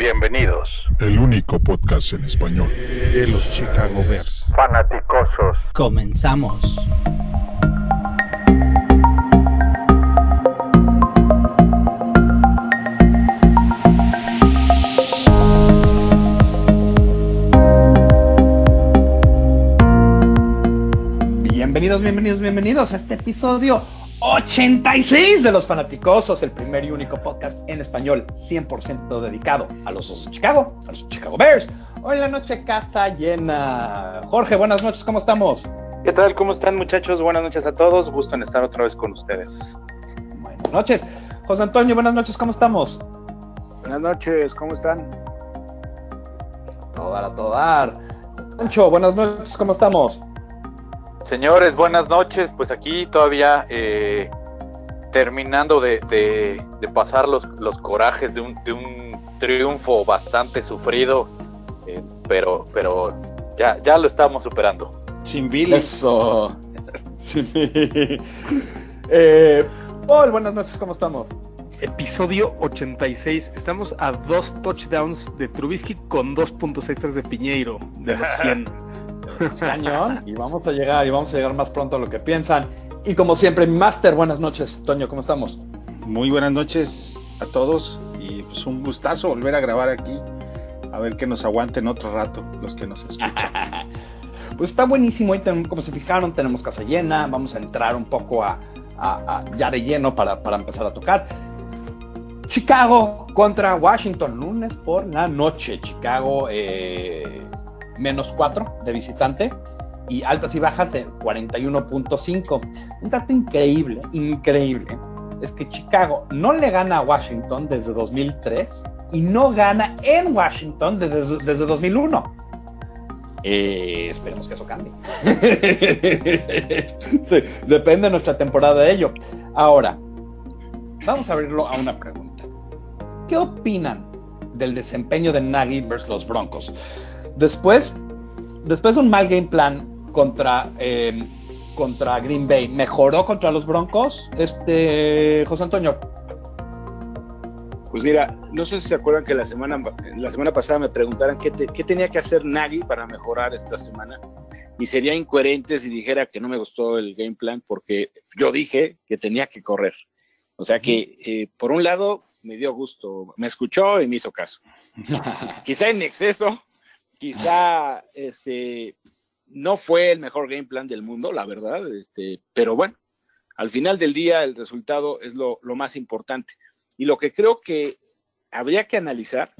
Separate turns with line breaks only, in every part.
Bienvenidos.
El único podcast en español
de los Chicago Bears.
Fanaticosos.
Comenzamos.
Bienvenidos, bienvenidos, bienvenidos a este episodio 86 de Los Fanaticosos, el primer y único podcast en español 100% dedicado a los Osos de Chicago, a los Chicago Bears. Hoy en la noche casa llena. Jorge, buenas noches, ¿cómo estamos?
¿Qué tal? ¿Cómo están muchachos? Buenas noches a todos. Gusto en estar otra vez con ustedes.
Buenas noches. José Antonio, buenas noches, ¿cómo estamos?
Buenas noches, ¿cómo están?
Todo dar a todo dar. Pancho, buenas noches, ¿cómo estamos?
Señores, buenas noches. Pues aquí todavía eh, terminando de, de, de pasar los, los corajes de un, de un, triunfo bastante sufrido, eh, pero, pero ya, ya lo estamos superando.
Sin bilis.
Eso. Sí. eh, Paul, buenas noches, ¿cómo estamos?
Episodio 86. Estamos a dos touchdowns de Trubisky con dos puntos extras de Piñeiro, de los 100.
Cañón. Y vamos a llegar, y vamos a llegar más pronto a lo que piensan. Y como siempre, mi Master, buenas noches. Toño, ¿cómo estamos?
Muy buenas noches a todos y pues un gustazo volver a grabar aquí. A ver que nos aguanten otro rato los que nos escuchan.
pues está buenísimo. Ten, como se fijaron, tenemos casa llena. Vamos a entrar un poco a, a, a ya de lleno para, para empezar a tocar. Chicago contra Washington, lunes por la noche. Chicago eh, menos 4 de visitante y altas y bajas de 41.5. Un dato increíble, increíble, es que Chicago no le gana a Washington desde 2003 y no gana en Washington desde, desde 2001. Eh, esperemos que eso cambie. depende de nuestra temporada de ello. Ahora, vamos a abrirlo a una pregunta. ¿Qué opinan del desempeño de Nagy versus los Broncos? Después, después de un mal game plan contra, eh, contra Green Bay, ¿mejoró contra los Broncos? Este, José Antonio.
Pues mira, no sé si se acuerdan que la semana, la semana pasada me preguntaran qué, te, qué tenía que hacer Nagy para mejorar esta semana. Y sería incoherente si dijera que no me gustó el game plan porque yo dije que tenía que correr. O sea que, eh, por un lado, me dio gusto, me escuchó y me hizo caso. Quizá en exceso, quizá este no fue el mejor game plan del mundo, la verdad, este, pero bueno, al final del día el resultado es lo, lo, más importante. Y lo que creo que habría que analizar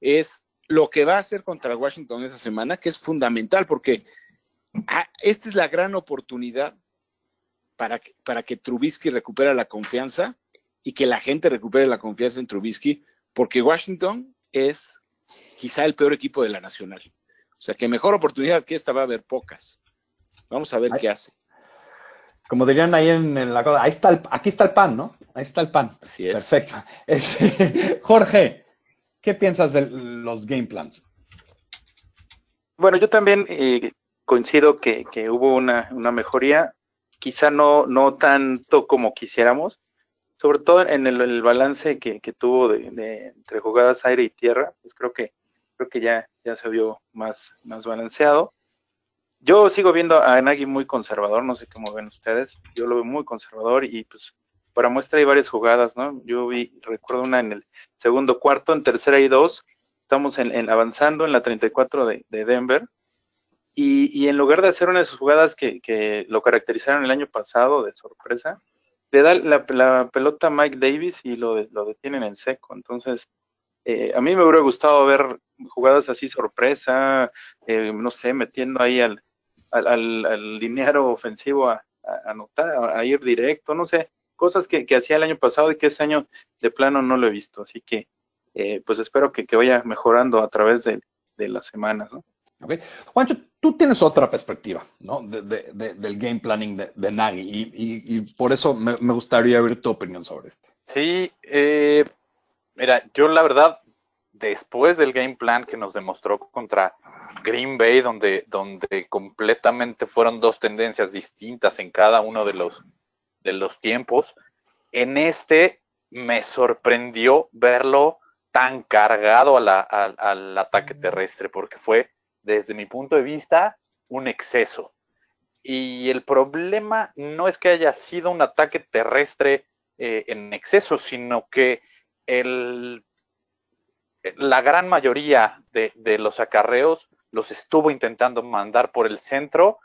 es lo que va a hacer contra Washington esa semana, que es fundamental, porque ah, esta es la gran oportunidad para que, para que Trubisky recupere la confianza y que la gente recupere la confianza en Trubisky, porque Washington es quizá el peor equipo de la Nacional. O sea, que mejor oportunidad que esta va a haber pocas. Vamos a ver qué hace.
Como dirían ahí en, en, la cosa, ahí está el, aquí está el pan, ¿no? Ahí está el pan.
Así es.
Perfecto. Este, Jorge, ¿qué piensas de los game plans?
Bueno, yo también eh, coincido que, que hubo una, una, mejoría, quizá no, no tanto como quisiéramos, sobre todo en el, el balance que, que tuvo de, de, entre jugadas aire y tierra, pues creo que creo que ya, ya se vio más, más balanceado. Yo sigo viendo a Nagy muy conservador, no sé cómo ven ustedes, yo lo veo muy conservador y pues para muestra hay varias jugadas, ¿no? Yo vi, recuerdo una en el segundo cuarto, en tercera y dos, estamos en, en avanzando en la 34 de, de Denver y, y, en lugar de hacer una de sus jugadas que, que, lo caracterizaron el año pasado de sorpresa, le da la, la pelota a Mike Davis y lo, lo detienen en seco, entonces eh, a mí me hubiera gustado ver jugadas así sorpresa, eh, no sé, metiendo ahí al, al, al, al linearo ofensivo a, a, anotar, a, a, ir directo, no sé, cosas que, que, hacía el año pasado y que este año de plano no lo he visto. Así que, eh, pues espero que, que, vaya mejorando a través de, de las semanas, ¿no?
Okay. Juancho, tú tienes otra perspectiva, ¿no? De, de, de, del game planning de, de Nagy y, y, y, por eso me, me, gustaría ver tu opinión sobre esto.
Sí, eh, mira, yo la verdad, después del game plan que nos demostró contra Green Bay, donde, donde completamente fueron dos tendencias distintas en cada uno de los, de los tiempos, en este me sorprendió verlo tan cargado a la- al- al ataque terrestre, porque fue, desde mi punto de vista, un exceso. Y el problema no es que haya sido un ataque terrestre eh, en exceso, sino que el, la gran mayoría de, los acarreos los estuvo intentando mandar por el centro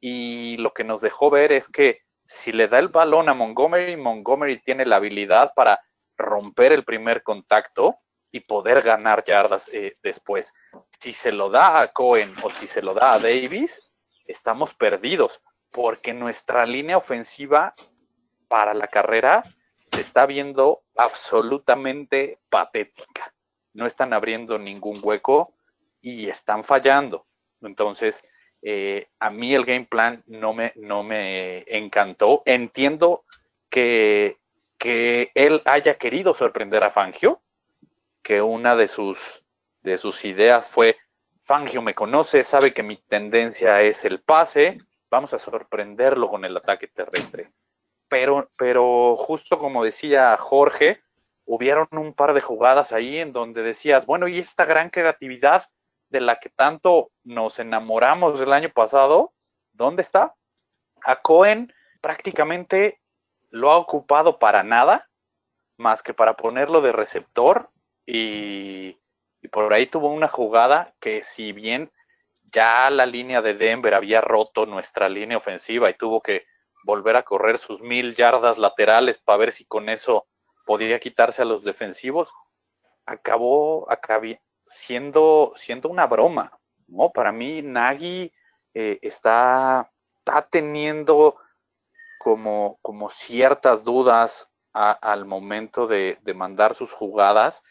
y lo que nos dejó ver es que si le da el balón a Montgomery, Montgomery tiene la habilidad para romper el primer contacto y poder ganar yardas eh, después. Si se lo da a Cohen o si se lo da a Davis, estamos perdidos porque nuestra línea ofensiva para la carrera se está viendo absolutamente patética. No están abriendo ningún hueco y están fallando. Entonces, eh, a mí el game plan no me, no me encantó. Entiendo que, que él haya querido sorprender a Fangio, que una de sus, de sus ideas fue, Fangio me conoce, sabe que mi tendencia es el pase, vamos a sorprenderlo con el ataque terrestre. Pero, pero justo como decía Jorge, hubieron un par de jugadas ahí en donde decías, bueno, y esta gran creatividad de la que tanto nos enamoramos el año pasado, ¿dónde está? A Cohen prácticamente lo ha ocupado para nada, más que para ponerlo de receptor y, y por ahí tuvo una jugada que si bien ya la línea de Denver había roto nuestra línea ofensiva y tuvo que volver a correr sus mil yardas laterales para ver si con eso podía quitarse a los defensivos, acabó, siendo, siendo una broma. ¿no? Para mí, Nagy eh, está, está teniendo como, como ciertas dudas al momento de, de mandar sus jugadas.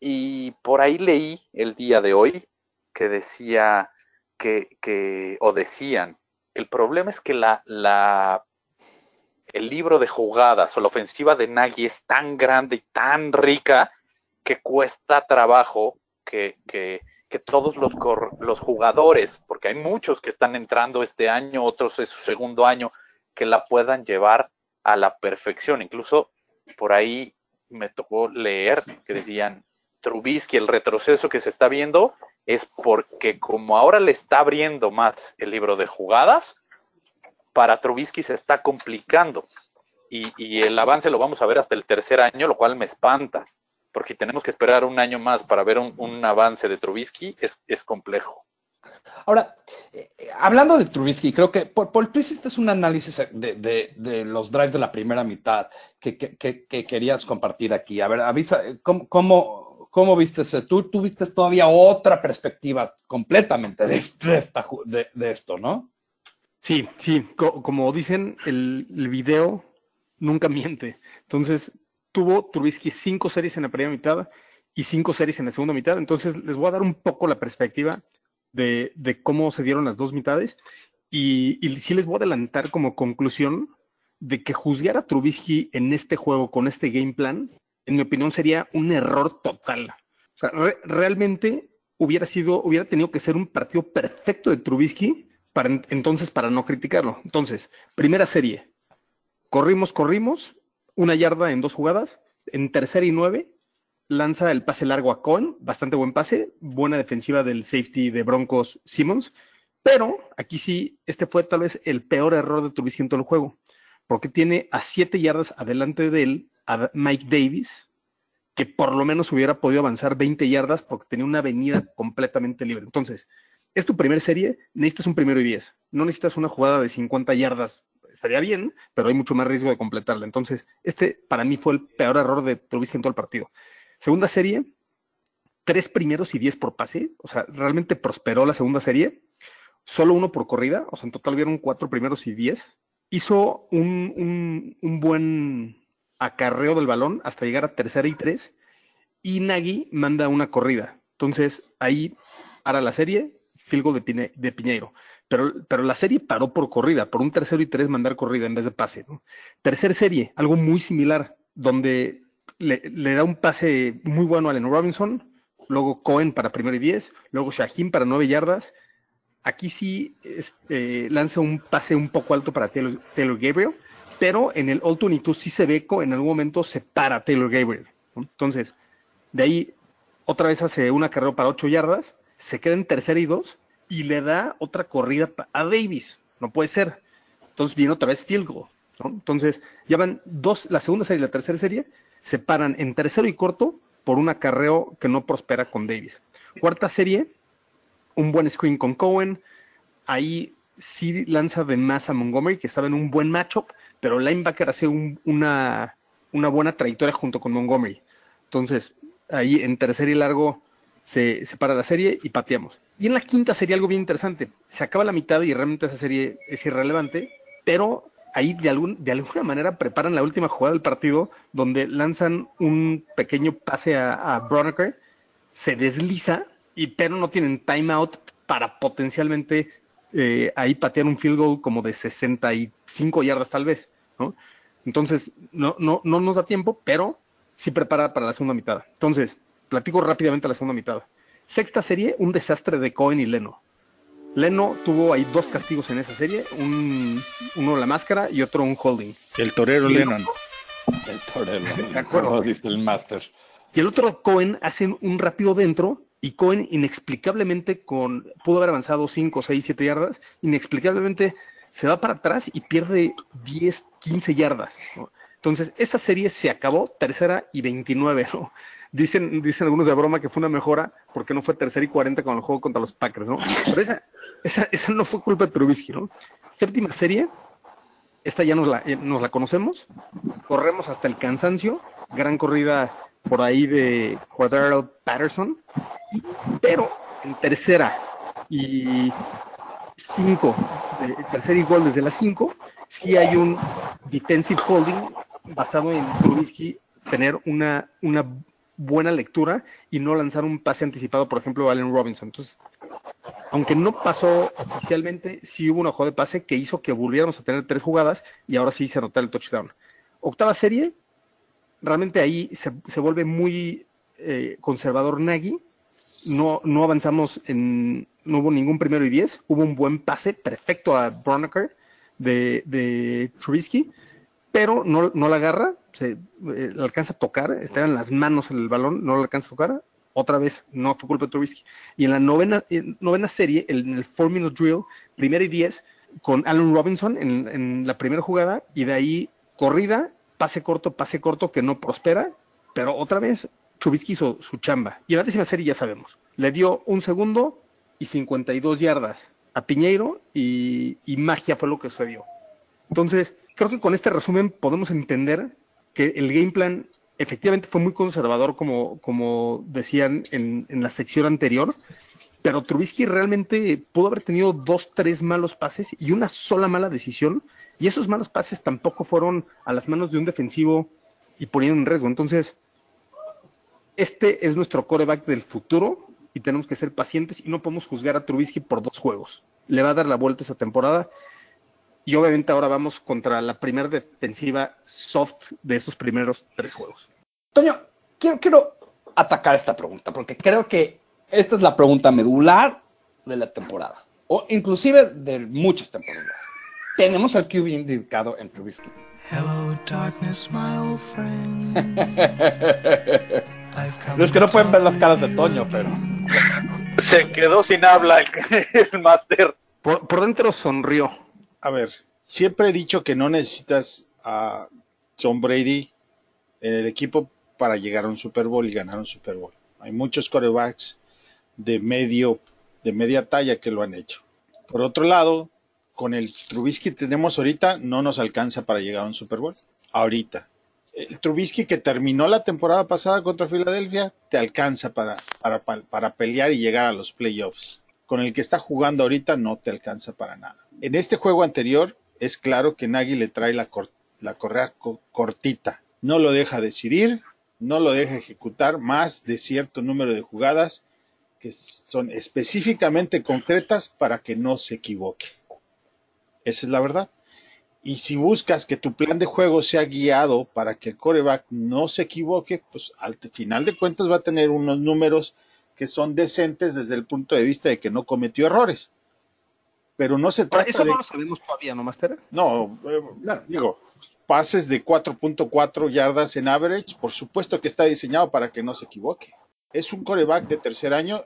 Y por ahí leí el día de hoy que decía que, que o decían, el problema es que la, la, el libro de jugadas o la ofensiva de Nagy es tan grande y tan rica que cuesta trabajo que, que, que todos los, los, jugadores, porque hay muchos que están entrando este año, otros es su segundo año, que la puedan llevar a la perfección. Incluso por ahí me tocó leer que decían, Trubisky, el retroceso que se está viendo es porque como ahora le está abriendo más el libro de jugadas, para Trubisky se está complicando. Y, el avance lo vamos a ver hasta el tercer año, lo cual me espanta, porque tenemos que esperar un año más para ver un, avance de Trubisky, es, complejo.
Ahora, eh, hablando de Trubisky, creo que, Paul, Paul, tú hiciste un análisis de, de, de, los drives de la primera mitad que, que, que, que querías compartir aquí. A ver, avisa, ¿cómo, cómo, cómo viste eso? Tú, tú viste todavía otra perspectiva completamente de, de esto, ¿no?
Sí, sí, Co como dicen, el, video nunca miente. Entonces, tuvo Trubisky cinco series en la primera mitad y cinco series en la segunda mitad. Entonces, les voy a dar un poco la perspectiva de, cómo se dieron las dos mitades. Y, y, sí les voy a adelantar como conclusión de que juzgar a Trubisky en este juego con este game plan, en mi opinión, sería un error total. O sea, re realmente hubiera sido, hubiera tenido que ser un partido perfecto de Trubisky entonces para no criticarlo. Entonces, primera serie, corrimos, corrimos, una yarda en dos jugadas, en tercera y nueve, lanza el pase largo a Cohen, bastante buen pase, buena defensiva del safety de Broncos Simmons, pero aquí sí, este fue tal vez el peor error de Trubisky en todo el juego, porque tiene a siete yardas adelante de él a Mike Davis, que por lo menos hubiera podido avanzar 20 yardas porque tenía una avenida completamente libre. Entonces, es tu primera serie, necesitas un primero y 10. No necesitas una jugada de 50 yardas. Estaría bien, pero hay mucho más riesgo de completarla. Entonces, este para mí fue el peor error de Trubisky en todo el partido. Segunda serie, tres primeros y 10 por pase. O sea, realmente prosperó la segunda serie. Solo uno por corrida. O sea, en total vieron cuatro primeros y 10. Hizo un buen acarreo del balón hasta llegar a tercera y tres. Y Nagy manda una corrida. Entonces, ahí para la serie, field de, Pine, de Piñeiro. Pero, pero, la serie paró por corrida, por un tercero y tres mandar corrida en vez de pase. ¿no? Tercer serie, algo muy similar, donde le, da un pase muy bueno a Allen Robinson, luego Cohen para primero y diez, luego Shaheen para nueve yardas. Aquí sí este, lanza un pase un poco alto para Taylor, Gabriel, pero en el All 22 sí se ve en algún momento se para Taylor Gabriel. Entonces, de ahí otra vez hace una carrera para 8 yardas, se queda en tercera y dos y le da otra corrida a Davis. No puede ser. Entonces viene otra vez field goal. Entonces ya van dos, la segunda serie y la tercera serie se paran en tercero y corto por un acarreo que no prospera con Davis. Cuarta serie, un buen screen con Cohen. Ahí sí lanza de más a Montgomery, que estaba en un buen matchup, pero linebacker hace un- una, una buena trayectoria junto con Montgomery. Entonces, ahí en tercer y largo se, se para la serie y pateamos. Y en la quinta serie algo bien interesante. Se acaba la mitad y realmente esa serie es irrelevante, pero ahí de, algún, de alguna manera preparan la última jugada del partido donde lanzan un pequeño pase a, a se desliza, y, pero no tienen timeout para potencialmente eh, ahí patear un field goal como de 65 yardas tal vez, ¿no? Entonces, no, no, no nos da tiempo, pero sí prepara para la segunda mitad. Entonces, platico rápidamente la segunda mitad. Sexta serie, un desastre de Cohen y Leno. Leno tuvo ahí dos castigos en esa serie, un, uno la máscara y otro un holding.
El torero Lennon.
El torero,
De acuerdo.
dice el máster.
Y el otro Cohen hace un rápido dentro y Cohen inexplicablemente con pudo haber avanzado 5, 6, 7 yardas, inexplicablemente se va para atrás y pierde 10, 15 yardas. ¿no? Entonces, esa serie se acabó tercera y 29, ¿no? Dicen, dicen algunos de broma que fue una mejora porque no fue tercera y 40 con el juego contra los Packers, ¿no? Pero esa, esa, esa no fue culpa de Trubisky, ¿no? Séptima serie, esta ya nos la, eh, nos la conocemos, corremos hasta el cansancio, gran corrida por ahí de Cordero Patterson, pero en tercera y cinco, eh, tercera y gol desde las cinco, sí hay un defensive holding basado en Trubisky tener una, una buena lectura y no lanzar un pase anticipado, por ejemplo, a Allen Robinson. Entonces, aunque no pasó oficialmente, sí hubo una jugada de pase que hizo que volviéramos a tener tres jugadas y ahora sí se anotó el touchdown. Octava serie, realmente ahí se, se vuelve muy eh, conservador Nagy. No, no avanzamos en, no hubo ningún primero y diez. Hubo un buen pase perfecto a Broniker de, de Trubisky, pero no, no la agarra, se eh, alcanza a tocar, está en las manos el balón, no le alcanza a tocar. Otra vez, no fue culpa de Trubisky. Y en la novena, en novena serie, en el four minute drill, primera y diez, con Allen Robinson en, en la primera jugada, y de ahí corrida, pase corto, pase corto que no prospera, pero otra vez Trubisky hizo su chamba. Y en la décima serie ya sabemos, le dio un segundo y 52 yardas a Piñeiro y, y magia fue lo que sucedió. Entonces, creo que con este resumen podemos entender el game plan efectivamente fue muy conservador, como, decían en, en la sección anterior, pero Trubisky realmente pudo haber tenido dos, tres malos pases y una sola mala decisión, y esos malos pases tampoco fueron a las manos de un defensivo y poniendo en riesgo. Entonces, este es nuestro coreback del futuro y tenemos que ser pacientes y no podemos juzgar a Trubisky por dos juegos. Le va a dar la vuelta esa temporada y obviamente ahora vamos contra la primera defensiva soft de estos primeros tres juegos.
Toño, quiero, quiero atacar esta pregunta porque creo que esta es la pregunta medular de la temporada o inclusive de muchas temporadas. Tenemos al QB indicado en Trubisky.
Hello, darkness, my old friend. Come
Los que no pueden ver las caras de. Toño, pero
Se quedó sin habla el, el máster.
Por, por dentro sonrió.
A ver, siempre he dicho que no necesitas a Tom Brady en el equipo para llegar a un Super Bowl y ganar un Super Bowl. Hay muchos corebacks de medio, de media talla que lo han hecho. Por otro lado, con el Trubisky que tenemos ahorita, no nos alcanza para llegar a un Super Bowl. Ahorita. El Trubisky que terminó la temporada pasada contra Filadelfia, te alcanza para, para, para pelear y llegar a los playoffs. Con el que está jugando ahorita, no te alcanza para nada. En este juego anterior, es claro que Nagy le trae la, cor la correa co cortita. No lo deja decidir, no lo deja ejecutar más de cierto número de jugadas que son específicamente concretas para que no se equivoque. Esa es la verdad. Y si buscas que tu plan de juego sea guiado para que el coreback no se equivoque, pues al final de cuentas va a tener unos números que son decentes desde el punto de vista de que no cometió errores. Pero no se trata
Eso
de...
no lo sabemos todavía, ¿no, Master?
No, eh, claro. digo, pases de 4.4 yardas en average, por supuesto que está diseñado para que no se equivoque. es un coreback de tercer año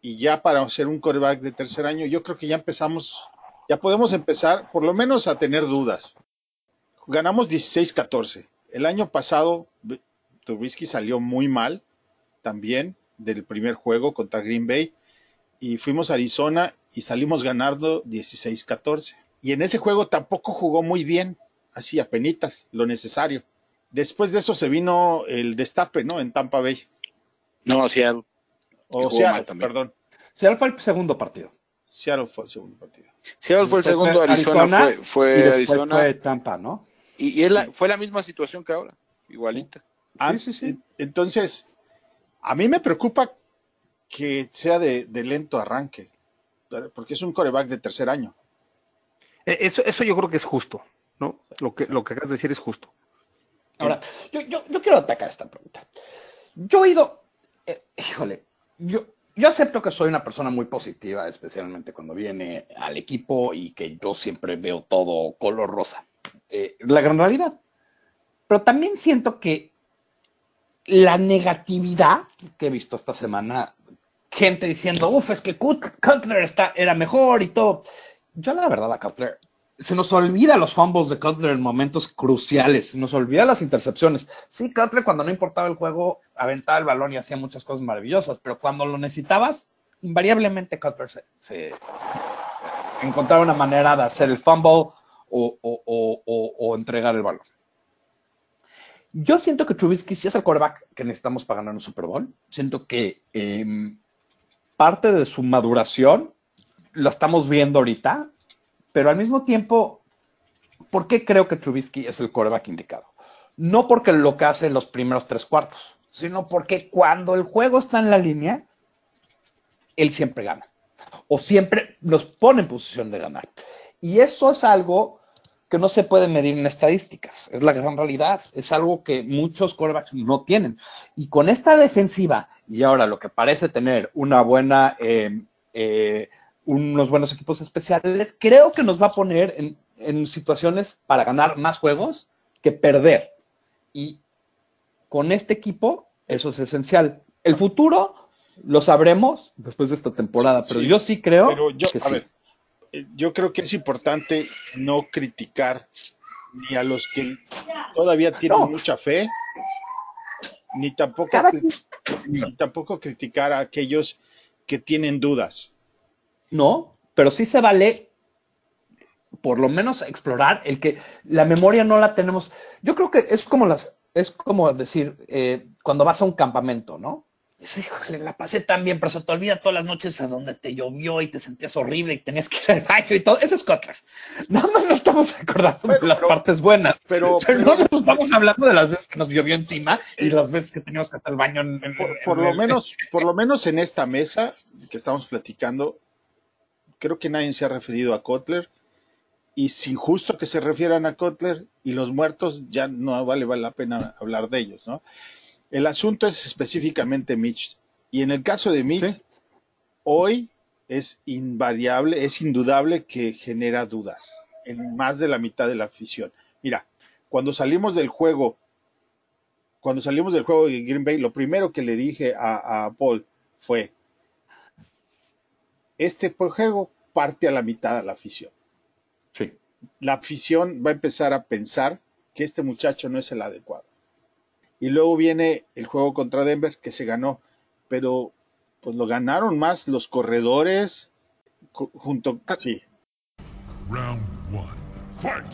y ya para ser un coreback de tercer año, yo creo que ya empezamos, ya podemos empezar por lo menos a tener dudas. Ganamos 16-14. El año pasado Trubisky salió muy mal también del primer juego contra Green Bay y fuimos a Arizona y salimos ganando 16-14. Y en ese juego tampoco jugó muy bien, así a penitas, lo necesario. Después de eso se vino el destape, ¿no? En Tampa Bay.
No, Seattle.
O Seattle,
mal también.
perdón.
Seattle fue el segundo partido.
Seattle fue el segundo partido.
Seattle fue el segundo,
fue
Arizona,
Arizona,
fue, fue
y después
Arizona.
fue Tampa, ¿no?
Y, y es la- fue la misma situación que ahora, igualita.
Ah,
sí, sí.
en- Entonces, a mí me preocupa que sea de, de lento arranque, porque es un coreback de tercer año.
Eh, Eso, eso yo creo que es justo, ¿no? Lo que, lo que acabas de decir es justo.
Ahora, yo, yo, yo quiero atacar esta pregunta. Yo he ido, eh, híjole, yo, yo acepto que soy una persona muy positiva, especialmente cuando viene al equipo y que yo siempre veo todo color rosa. Eh, la gran realidad. Pero también siento que la negatividad que he visto esta semana, gente diciendo, uff, es que Cut- Cutler está, era mejor y todo. Yo la verdad a Cutler, se nos olvida los fumbles de Cutler en momentos cruciales, se nos olvida las intercepciones. Sí, Cutler cuando no importaba el juego, aventaba el balón y hacía muchas cosas maravillosas, pero cuando lo necesitabas, invariablemente Cutler se, se encontraba una manera de hacer el fumble o- o- o- o entregar el balón. Yo siento que Trubisky sí es el quarterback que necesitamos para ganar un Super Bowl. Siento que em, parte de su maduración la estamos viendo ahorita, pero al mismo tiempo, ¿por qué creo que Trubisky es el quarterback indicado? No porque lo que hace en los primeros tres cuartos, sino porque cuando el juego está en la línea, él siempre gana. O siempre nos pone en posición de ganar. Y eso es algo que no se puede medir en estadísticas. Es la gran realidad. Es algo que muchos quarterbacks no tienen. Y con esta defensiva, y ahora lo que parece tener una buena, eh, eh, unos buenos equipos especiales, creo que nos va a poner en, en situaciones para ganar más juegos que perder. Y con este equipo, eso es esencial. El futuro lo sabremos después de esta temporada, pero
sí.
yo sí creo
Pero yo,
que
a
sí.
ver, yo creo que es importante no criticar ni a los que todavía tienen
No.
mucha fe, ni tampoco, ni tampoco criticar a aquellos que tienen dudas.
No, pero sí se vale por lo menos explorar el que la memoria no la tenemos. Yo creo que es como las, es como decir, eh, cuando vas a un campamento, ¿no? Dices, híjole, la pasé tan bien, pero se te olvida todas las noches a donde te llovió y te sentías horrible y tenías que ir al baño y todo. Ese es Kotler. Nada más nos estamos acordando
Bueno,
de las
pero-
partes buenas.
Pero,
Pero
pero
no nos estamos hablando de las veces que nos llovió encima y las veces que teníamos que hacer el baño en, en-
por,
en
por lo
el-
menos, por lo menos en esta mesa que estamos platicando, creo que nadie se ha referido a Kotler. Y sin justo que se refieran a Kotler y los muertos, ya no vale, vale la pena hablar de ellos, ¿no? El asunto es específicamente Mitch. Y en el caso de Mitch,
Sí.
hoy es invariable, es indudable que genera dudas en más de la mitad de la afición. Mira, cuando salimos del juego, cuando salimos del juego de Green Bay, lo primero que le dije a, a Paul fue, este juego parte a la mitad a la afición.
Sí.
La afición va a empezar a pensar que este muchacho no es el adecuado. Y luego viene el juego contra Denver que se ganó, pero pues lo ganaron más los corredores junto sí.
Round one. Fight!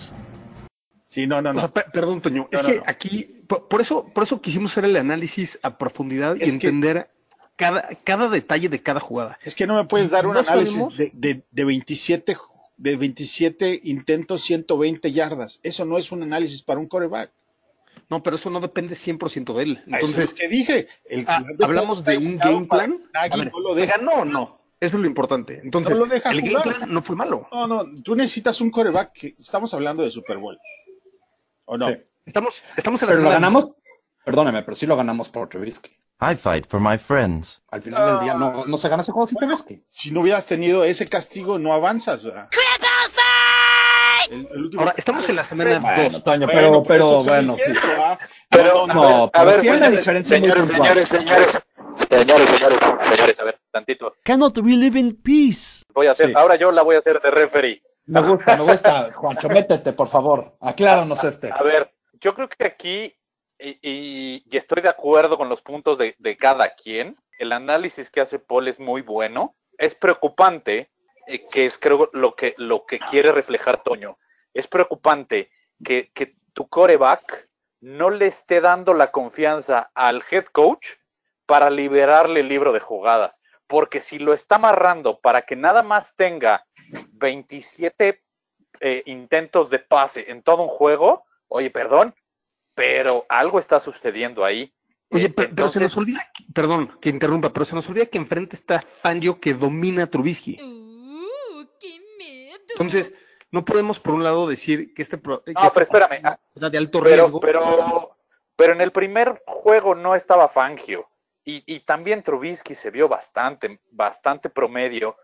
Sí, no, no,
O sea,
no.
per- perdón, Toño,
No,
es
no,
que
no.
aquí, por, por eso, por eso quisimos hacer el análisis a profundidad y
que-
entender cada, cada detalle de cada jugada.
Es que no me puedes dar un análisis de, de, de 27 de 27 intentos, 120 yardas. Eso no es un análisis para un coreback.
No, pero eso no depende 100% de él.
Eso es
Entonces,
lo que dije. El
ah, hablamos de un game plan. A ver,
no lo
¿Se
deja.
ganó o no? Eso es lo importante. Entonces,
No lo deja
el
jugar.
game plan no fue malo.
No, no, tú necesitas un coreback. Que, estamos hablando de Super Bowl. ¿O no?
Sí.
Estamos, estamos en la
Pero lo ganamos, perdóname, pero sí lo ganamos por Trubisky.
I fight for my friends.
Al final del día no, no se gana ese juego sin Trubisky.
Si no hubieras tenido ese castigo, no avanzas. ¿verdad? El- el último-
Ahora, estamos en la semana
Bueno,
2.
Toño,
Bueno,
pero,
por
pero bueno. sí.
diciendo, ¿ah?
Pero,
No,
a ver,
pero hay una
señores,
diferencia
señores, señores, señores,
Señores, señores, señores, a ver, tantito.
Cannot we live in peace?
Voy a hacer,
Sí.
ahora yo la voy a hacer de referee.
Me gusta, me gusta, Juancho, métete, por favor. Acláranos este.
A ver, yo creo que aquí, y, y- y estoy de acuerdo con los puntos de, de cada quien, el análisis que hace Paul es muy bueno. Es preocupante, eh, que es creo lo que, lo que quiere reflejar Toño, es preocupante que, que tu coreback no le esté dando la confianza al head coach para liberarle el libro de jugadas. Porque si lo está amarrando para que nada más tenga 27 eh, intentos de pase en todo un juego, oye, perdón, pero algo está sucediendo ahí.
Oye,
Eh,
pero, pero se nos olvida, perdón que interrumpa, pero se nos olvida que enfrente está Fangio que domina a Trubisky. Entonces, no podemos por un lado decir que este pro- que
No, pero espérame, ah,
de alto
pero,
riesgo.
pero, pero en el primer juego no estaba Fangio y, y también Trubisky se vio bastante, bastante promedio.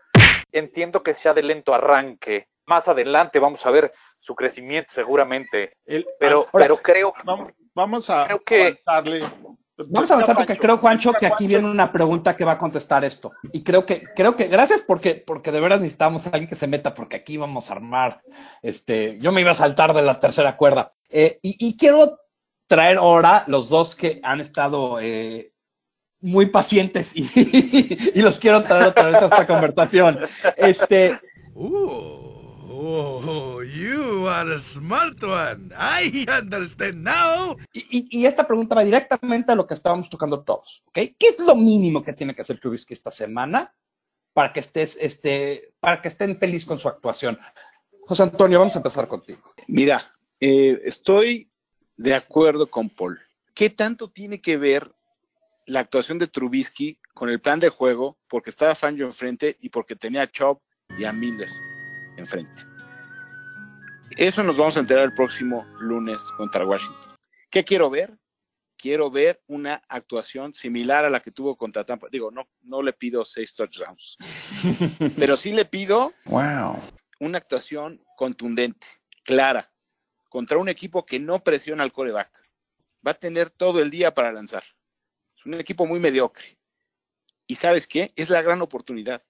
Entiendo que sea de lento arranque. Más adelante vamos a ver su crecimiento seguramente,
El-
pero, pero creo
vamos, vamos a
Creo que-
avanzarle.
Vamos a avanzar porque creo, Juancho, que aquí viene una pregunta que va a contestar esto. Y creo que, creo que, gracias porque, porque de veras necesitamos a alguien que se meta, porque aquí vamos a armar, este, yo me iba a saltar de la tercera cuerda. Eh, y, y quiero traer ahora los dos que han estado eh, muy pacientes y, y los quiero traer otra vez a esta conversación. Este,
Oh, you are a smart one. I understand now.
Y, y- y esta pregunta va directamente a lo que estábamos tocando todos, ¿ok? ¿Qué es lo mínimo que tiene que hacer Trubisky esta semana para que estés, este, para que estén feliz con su actuación? José Antonio, vamos a empezar contigo.
Mira, eh, estoy de acuerdo con Paul. ¿Qué tanto tiene que ver la actuación de Trubisky con el plan de juego? Porque estaba Fangio enfrente y porque tenía a Chop y a Miller enfrente. Eso nos vamos a enterar el próximo lunes contra Washington. ¿Qué quiero ver? Quiero ver una actuación similar a la que tuvo contra Tampa. Digo, no, no le pido seis touchdowns, pero sí le pido
Wow.
una actuación contundente, clara, contra un equipo que no presiona al coreback. Va a tener todo el día para lanzar. Es un equipo muy mediocre. Y sabes qué? Es la gran oportunidad,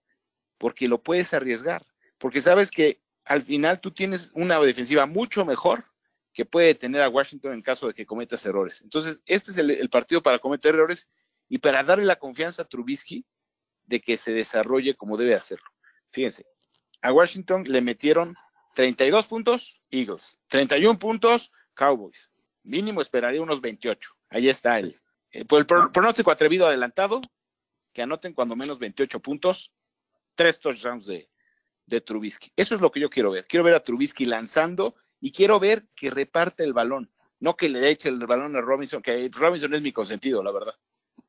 porque lo puedes arriesgar, porque sabes que al final tú tienes una defensiva mucho mejor que puede tener a Washington en caso de que cometas errores. Entonces, este es el, partido para cometer errores y para darle la confianza a Trubisky de que se desarrolle como debe hacerlo. Fíjense, a Washington le metieron 32 puntos Eagles, 31 puntos Cowboys. Mínimo esperaría unos 28. Ahí está el, eh, el pro- pronóstico atrevido adelantado, que anoten cuando menos 28 puntos, tres touchdowns de, de Trubisky. Eso es lo que yo quiero ver. Quiero ver a Trubisky lanzando y quiero ver que reparte el balón, no que le eche el balón a Robinson, que Robinson es mi consentido, la verdad.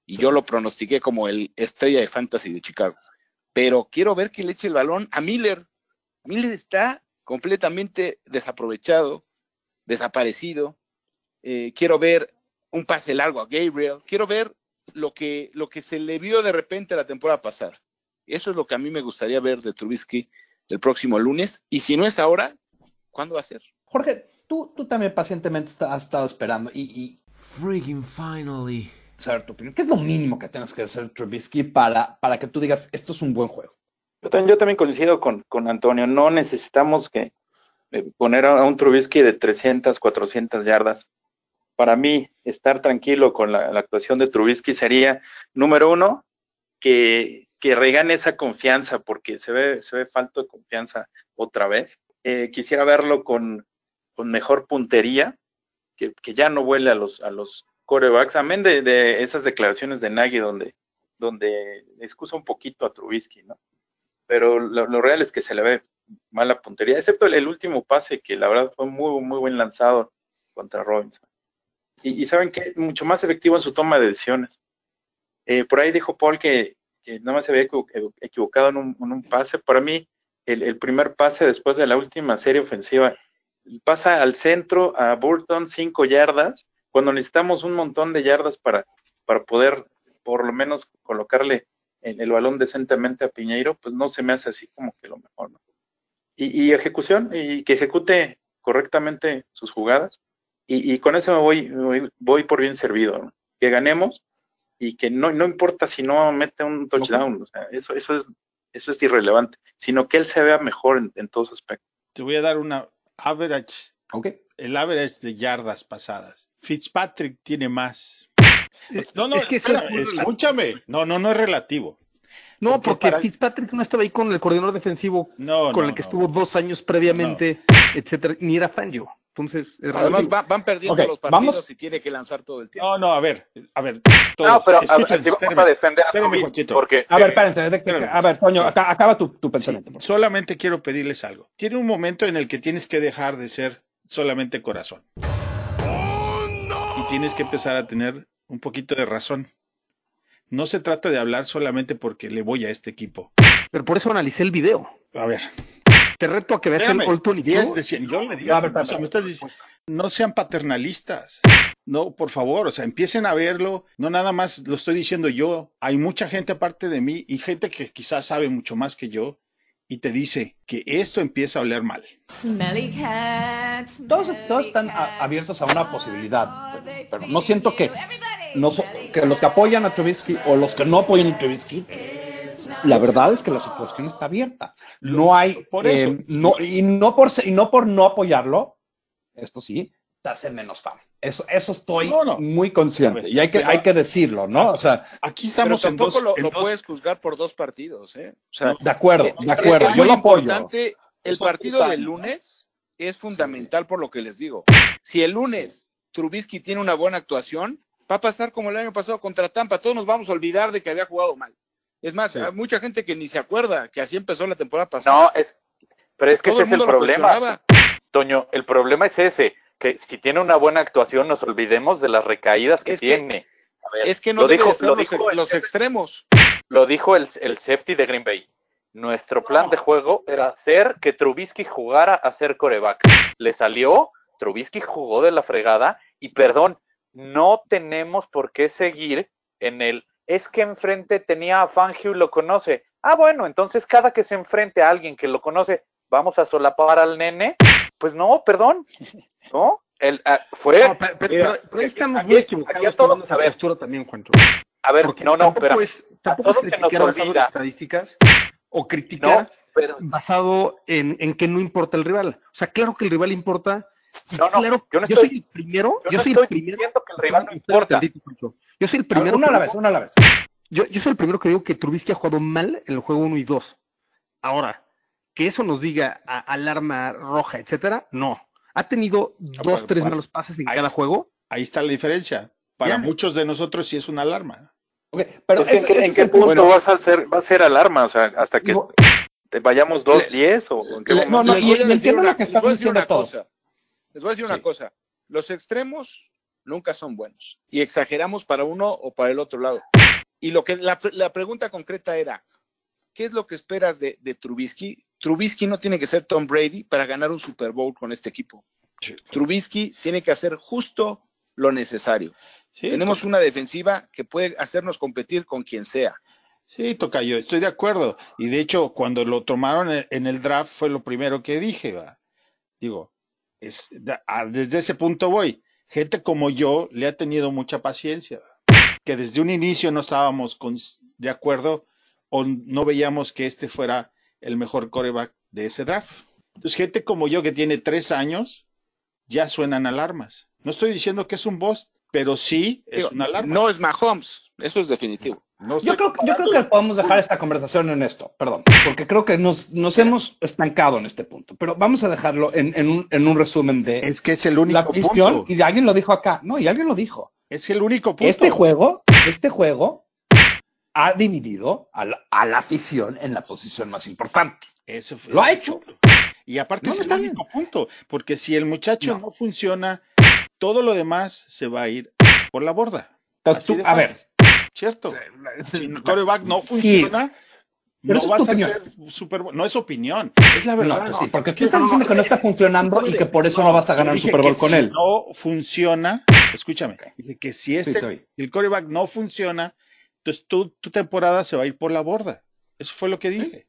Y yo lo pronostiqué como el estrella de fantasy de Chicago. Pero quiero ver que le eche el balón a Miller. Miller está completamente desaprovechado, desaparecido. Eh, quiero ver un pase largo a Gabriel. Quiero ver lo que, lo que se le vio de repente la temporada pasada. Eso es lo que a mí me gustaría ver de Trubisky el próximo lunes. Y si no es ahora, ¿cuándo va a ser?
Jorge, tú, tú también pacientemente has estado esperando y, y
Freaking finally.
saber tu opinión. ¿Qué es lo mínimo que tienes que hacer Trubisky para, para que tú digas esto es un buen juego?
Yo también, yo también coincido con, con Antonio. No necesitamos que eh, poner a un Trubisky de 300, 400 yardas. Para mí, estar tranquilo con la, la actuación de Trubisky sería, número uno, que, que regane esa confianza, porque se ve, se ve falta de confianza otra vez. Eh, quisiera verlo con, con mejor puntería, que, que ya no vuele a los, a los corebacks, amén de, de esas declaraciones de Nagy donde, donde excusa un poquito a Trubisky, ¿no? pero lo, real es que se le ve mala puntería, excepto el, último pase que la verdad fue muy, muy buen lanzado contra Robinson. Y, y saben que mucho más efectivo en su toma de decisiones. Eh, por ahí dijo Paul que, que nada más se había equivo- equivocado en un, pase. Para mí, el, primer pase después de la última serie ofensiva pasa al centro a Burton cinco yardas, cuando necesitamos un montón de yardas para, para poder por lo menos colocarle el, el balón decentemente a Piñeiro, pues no se me hace así como que lo mejor, ¿no? Y, ejecución, y que ejecute correctamente sus jugadas, y, con eso me voy, voy, por bien servido. Que ganemos, y que no, no importa si no mete un touchdown, o sea, eso, eso es, eso es irrelevante, sino que él se vea mejor en, en todos aspectos.
Te voy a dar una average, el average de yardas pasadas. Fitzpatrick tiene más.
Es-
No, no,
es que es
escúchame. No, no, no es relativo.
No,
Porque
porque
para-
Fitzpatrick no estaba ahí con el coordinador defensivo
No,
con
no,
el que
no.
estuvo dos años previamente, etcétera, ni era Fangio. Entonces, es
Además, va- van perdiendo los partidos
vamos.
y tiene que lanzar todo el tiempo.
No, no, a ver, a ver.
No, pero a ver, si vamos a defender a
Juanchito.
porque
A ver, espérense. a ver, Toño,
Sí.
acaba tu, tu pensamiento.
Solamente quiero pedirles algo. Tiene un momento en el que tienes que dejar de ser solamente corazón. Y tienes que empezar a tener un poquito de razón. No se trata de hablar solamente porque le voy a este equipo.
Pero por eso analicé el video.
A ver,
Te reto a que veas el All 22.
10 de 100. Yo le digo,
A ver,
o sea, me estás diciendo, no sean paternalistas. No, por favor, o sea, empiecen a verlo. No nada más lo estoy diciendo yo. Hay mucha gente aparte de mí y gente que quizás sabe mucho más que yo y te dice que esto empieza a oler mal.
Smelly cat,
Todos,
smelly
todos están
cat,
a- abiertos a una posibilidad,
they
pero no siento que, no que los que apoyan a Trubisky o los que no apoyan a Trubisky, la verdad es que la situación está abierta. No hay,
Por eso.
eh, no, y, no por, y no por no apoyarlo, esto sí, te hace menos fan. Eso, eso estoy
No, no.
muy consciente y hay que,
pero-
hay que decirlo, ¿no? O sea,
Aquí
Pero
estamos en
tampoco
dos,
lo,
en
lo
dos-
puedes juzgar por dos partidos, ¿eh? O sea,
de acuerdo,
eh,
de acuerdo, yo lo apoyo.
importante, El partido del lunes es fundamental por lo que les digo. Si el lunes Trubisky tiene una buena actuación, va a pasar como el año pasado contra Tampa. Todos nos vamos a olvidar de que había jugado mal. Es más, hay mucha gente que ni se acuerda que así empezó la temporada pasada.
no, es, pero es que
Todo
ese es el problema. Toño, el problema es ese, que si tiene una buena actuación nos olvidemos de las recaídas que
Es que-
tiene. A ver,
Es que no
lo
debe
dijo,
de ser
lo
los,
dijo el-
los extremos.
Lo dijo el, el safety de Green Bay. Nuestro plan de juego era hacer que Trubisky jugara a ser coreback. Le salió, Trubisky jugó de la fregada y perdón, no tenemos por qué seguir en el es que enfrente tenía a Fangio y lo conoce. Ah, bueno, entonces cada que se enfrente a alguien que lo conoce, vamos a solapar al nene. Pues no, perdón. ¿No? El, ah, fue.
No, pero, pero-
Mira,
pero- pero ahí estamos
aquí-
muy
aquí
equivocados
a todos-
tomando esa
a ver.
postura también, Juancho.
A ver,
Porque
no, no,
tampoco
pero
es, tampoco es
todo
criticar basado en
olvida.
estadísticas o criticar
no, pero
basado en, en que no importa el rival. O sea, claro que el rival importa.
No, no,
claro,
yo no
yo
estoy-
soy el primero.
yo
Yo,
no
soy
estoy
el primero.
que el rival no importa.
Yo soy el primero.
una a
que
la
digo-
vez, una a la vez.
yo, yo soy el primero que digo que Trubisky ha jugado mal en el juego 1 y 2. Ahora, que eso nos diga a- alarma roja, etcétera, no. Ha tenido dos,
pero,
tres
Juan,
malos pases en
ahí
cada juego.
Ahí está la diferencia. Para
Ya.
muchos de nosotros sí es una alarma.
Ok, pero
Es que,
ese-
¿en qué,
es el
punto vas a ser, va a ser alarma? O sea, hasta que
Digo,
te vayamos 2-10 o en qué
le-
momento?
no, no, y- entiendo
una-
lo que están diciendo todos.
cosa. Les voy a decir
Sí.
una cosa. Los extremos nunca son buenos y exageramos para uno o para el otro lado. Y lo que la, la pregunta concreta era, ¿qué es lo que esperas de, de Trubisky? Trubisky no tiene que ser Tom Brady para ganar un Super Bowl con este equipo.
Sí.
Trubisky tiene que hacer justo lo necesario.
Sí,
Tenemos una defensiva que puede hacernos competir con quien sea.
Sí, Tocayo, estoy de acuerdo. Y de hecho, cuando lo tomaron en- en el draft fue lo primero que dije, va. Digo, desde ese punto voy. Gente como yo le ha tenido mucha paciencia, que desde un inicio no estábamos de acuerdo o no veíamos que este fuera el mejor coreback de ese draft. Entonces, gente como yo que tiene tres años, ya suenan alarmas. No estoy diciendo que es un boss, pero sí es
Digo,
una alarma.
no es Mahomes, eso es definitivo.
No
Yo creo, que- yo creo que podemos dejar esta conversación en esto, perdón, porque creo que nos, nos hemos estancado en este punto, pero vamos a dejarlo en, en un, en un resumen de
Es que es el único
la visión,
punto.
y alguien lo dijo acá, no, y alguien lo dijo.
Es el único punto.
Este juego, este juego ha dividido a la, a la afición en la posición más importante.
Ese fue-
Lo ha hecho.
Y aparte
No,
es
no
el
está
único punto, porque si el muchacho
No.
no. funciona, todo lo demás se va a ir por la borda.
Tú, a ver,
¿cierto? Si el coreback no
Sí.
funciona,
Pero
no vas a
opinión.
ser super No es opinión, es la verdad.
no, sí, porque tú estás diciendo que no está funcionando y que por eso no vas a ganar un Super Bowl
que
con
si
él.
no funciona, escúchame, dije que si
Sí,
este,
bien.
el coreback no funciona, entonces tu, tu temporada se va a ir por la borda. Eso fue lo que dije.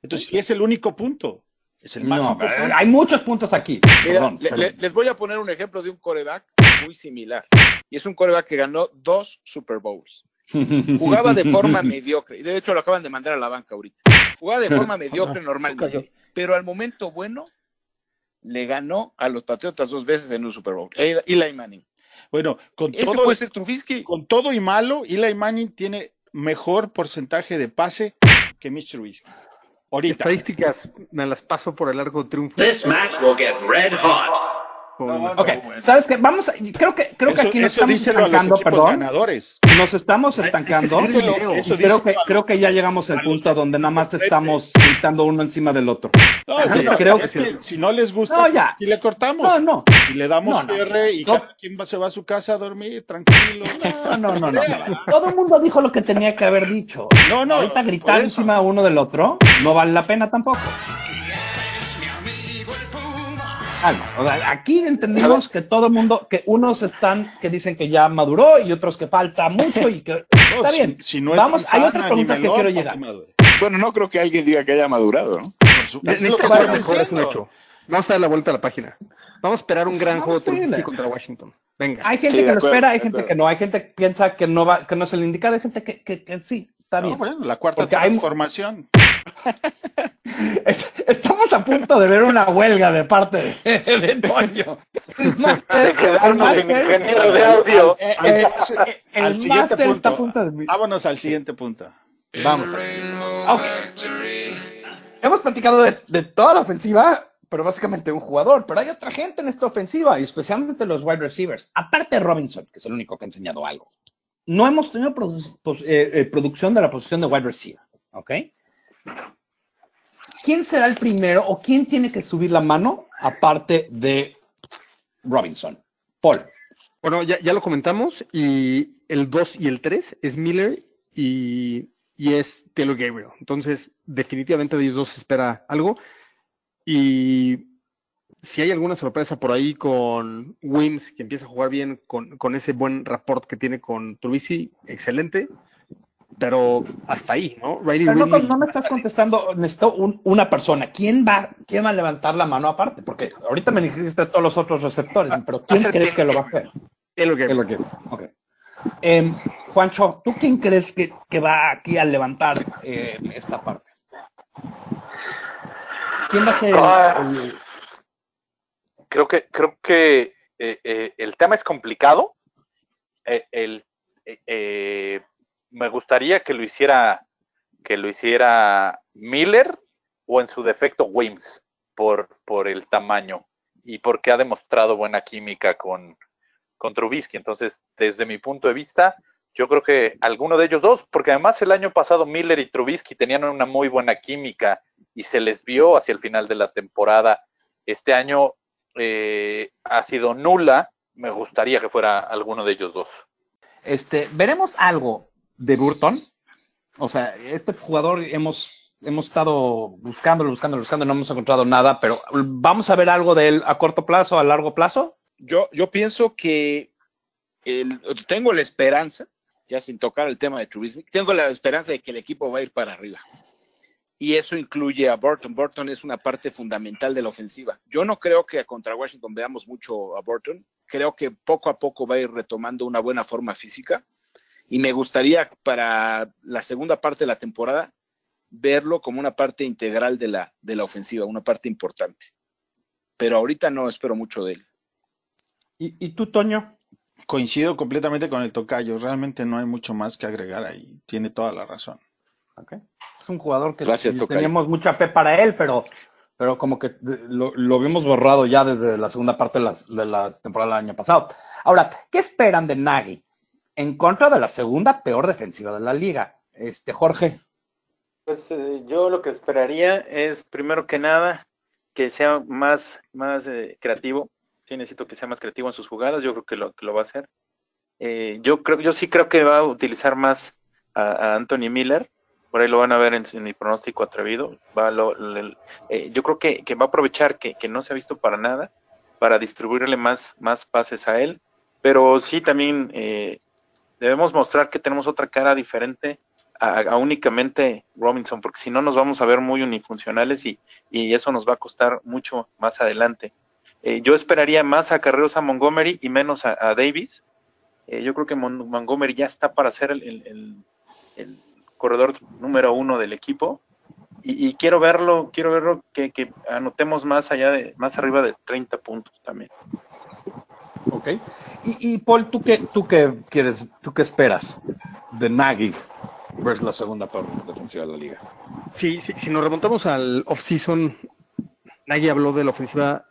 Entonces, si es el único punto, es el más
No,
importante.
hay muchos puntos aquí.
Mira,
Perdón,
le-
perdón.
le- les voy a poner un ejemplo de un coreback muy similar. y es un coreback que ganó dos Super Bowls. Jugaba de forma mediocre, y de hecho lo acaban de mandar a la banca ahorita. Jugaba de forma mediocre normalmente, pero al momento bueno le ganó a los Patriotas dos veces en un Super Bowl. Eli Eli Manning.
Bueno, con
Ese
todo,
puede ser Trubisky.
con todo y malo, Eli Manning tiene mejor porcentaje de pase que Mitch Trubisky. Ahorita.
Estadísticas me las paso por el largo triunfo.
This match will get red hot.
Ok, ¿sabes qué? Vamos, a- creo que, creo que
Eso-
aquí nos
eso
estamos estancando, perdón.
ganadores.
Nos estamos estancando.
díselo-
Creo
eso
creo que, creo que ya llegamos al punto donde nada más estamos gritando uno encima del otro.
No,
Entonces,
no,
creo
es
que-
que si no les gusta,
No, ya.
y le cortamos.
No, no.
Y le damos
No, no.
cierre y
No.
cada quien va- se va a su casa a dormir tranquilo.
No, no, no, no. Todo el mundo dijo lo que tenía que haber dicho.
No, no,
Ahorita gritar
eso.
encima uno del otro no vale la pena tampoco. Calma. O sea, aquí entendimos que todo el mundo, que unos están que dicen que ya maduró y otros que falta mucho y que
No,
está
si-
bien.
si no es
Vamos, hay otras preguntas que quiero
¿para
llegar.
Bueno, no creo que alguien diga que haya madurado, ¿no?
Por su- es lo
Necesita
que
jugar
estoy
mejor, es un
diciendo.
hecho. Vamos a dar la vuelta a la página. Vamos a esperar un gran
Vamos
juego. Trubisky contra Washington. Venga.
Hay gente
Sí,
que lo
acuerdo,
espera, hay gente que no, hay gente que piensa que no va, que no es el indicado, hay gente que, que, que sí, está
No,
bien.
bueno, la cuarta
Porque hay-
transformación.
Estamos a punto de ver una huelga de parte de, de Toño. El máster-
De quedarnos sin ingeniero de audio.
Eh,
Al,
eh,
al
el
siguiente
máster
punto.
está a punto de...
Vámonos al siguiente punto.
Vamos. al siguiente. Ok. Hemos platicado de, de toda la ofensiva, pero básicamente un jugador. Pero hay otra gente en esta ofensiva, y especialmente los wide receivers. Aparte de Robinson, que es el único que ha enseñado algo. No hemos tenido produ- pos- eh, eh, producción de la posición de wide receiver. ¿Ok? ¿Quién será el primero o quién tiene que subir la mano aparte de Robinson? Paul.
Bueno, ya, ya lo comentamos y el 2 y el 3 es Miller y, y es Taylor Gabriel. Entonces, definitivamente de ellos dos se espera algo. Y si hay alguna sorpresa por ahí con Wims, que empieza a jugar bien con, con ese buen rapport que tiene con Trubisky, excelente. Pero hasta ahí, ¿no? Riley
Pero no,
Ridley-
no me estás contestando, necesito un- una persona. ¿Quién va, ¿Quién va a levantar la mano aparte? Porque ahorita me dijiste todos los otros receptores, pero ¿quién crees que lo va a hacer?
Taylor Gabriel.
Taylor Gabriel. Ok. Em, Juancho, ¿tú quién crees que, que va aquí a levantar eh, esta parte? ¿Quién va a ser el-
Ah.
el-
creo que creo que eh, eh, el tema es complicado. Eh, el, eh, eh, me gustaría que lo hiciera que lo hiciera Miller o en su defecto Wims por por el tamaño y porque ha demostrado buena química con con Trubisky. Entonces, desde mi punto de vista, yo creo que alguno de ellos dos, porque además el año pasado Miller y Trubisky tenían una muy buena química y se les vio hacia el final de la temporada. Este año eh, ha sido nula. Me gustaría que fuera alguno de ellos dos.
Este, veremos algo de Burton. O sea, este jugador hemos, hemos estado buscándolo, buscándolo, buscando, no hemos encontrado nada, pero vamos a ver algo de él a corto plazo, a largo plazo.
Yo, yo pienso que el- tengo la esperanza, ya sin tocar el tema de Trubisky, tengo la esperanza de que el equipo va a ir para arriba. Y eso incluye a Burton. Burton es una parte fundamental de la ofensiva. Yo no creo que contra Washington veamos mucho a Burton. Creo que poco a poco va a ir retomando una buena forma física. Y me gustaría para la segunda parte de la temporada verlo como una parte integral de la, de la ofensiva, una parte importante. Pero ahorita no espero mucho de él.
¿Y, y tú, Toño?
Coincido completamente con el tocayo. Realmente no hay mucho más que agregar ahí. Tiene toda la razón.
Ok. Es un jugador que
Gracias,
teníamos mucha fe para él, pero, pero como que lo, lo vimos borrado ya desde la segunda parte de, las- de la temporada del año pasado. Ahora, ¿qué esperan de Nagy en contra de la segunda peor defensiva de la liga? Este, Jorge.
Pues eh, yo lo que esperaría es, primero que nada, que sea más, más eh, creativo. Sí, necesito que sea más creativo en sus jugadas. Yo creo que lo, que lo va a hacer. Eh, yo creo, yo sí creo que va a utilizar más a, Anthony Miller. Por ahí lo van a ver en, en mi pronóstico atrevido. Va lo- eh, yo creo que, que va a aprovechar que, que no se ha visto para nada para distribuirle más, más pases a él. Pero sí también eh, debemos mostrar que tenemos otra cara diferente a, a únicamente Robinson, porque si no nos vamos a ver muy unifuncionales y, y eso nos va a costar mucho más adelante. Eh, yo esperaría más a Carreros a Montgomery y menos a, Davis, Eh, yo creo que Mon- Montgomery ya está para ser el, el- el- el corredor número uno del equipo. Y, y quiero verlo, quiero verlo que, que anotemos más allá de, más arriba de 30 puntos también.
Ok. Y, y Paul, ¿tú qué, ¿tú qué quieres, tú qué esperas de Nagy versus la segunda peor defensiva de la liga?
Sí, sí, si nos remontamos al off-season, Nagy habló de la ofensiva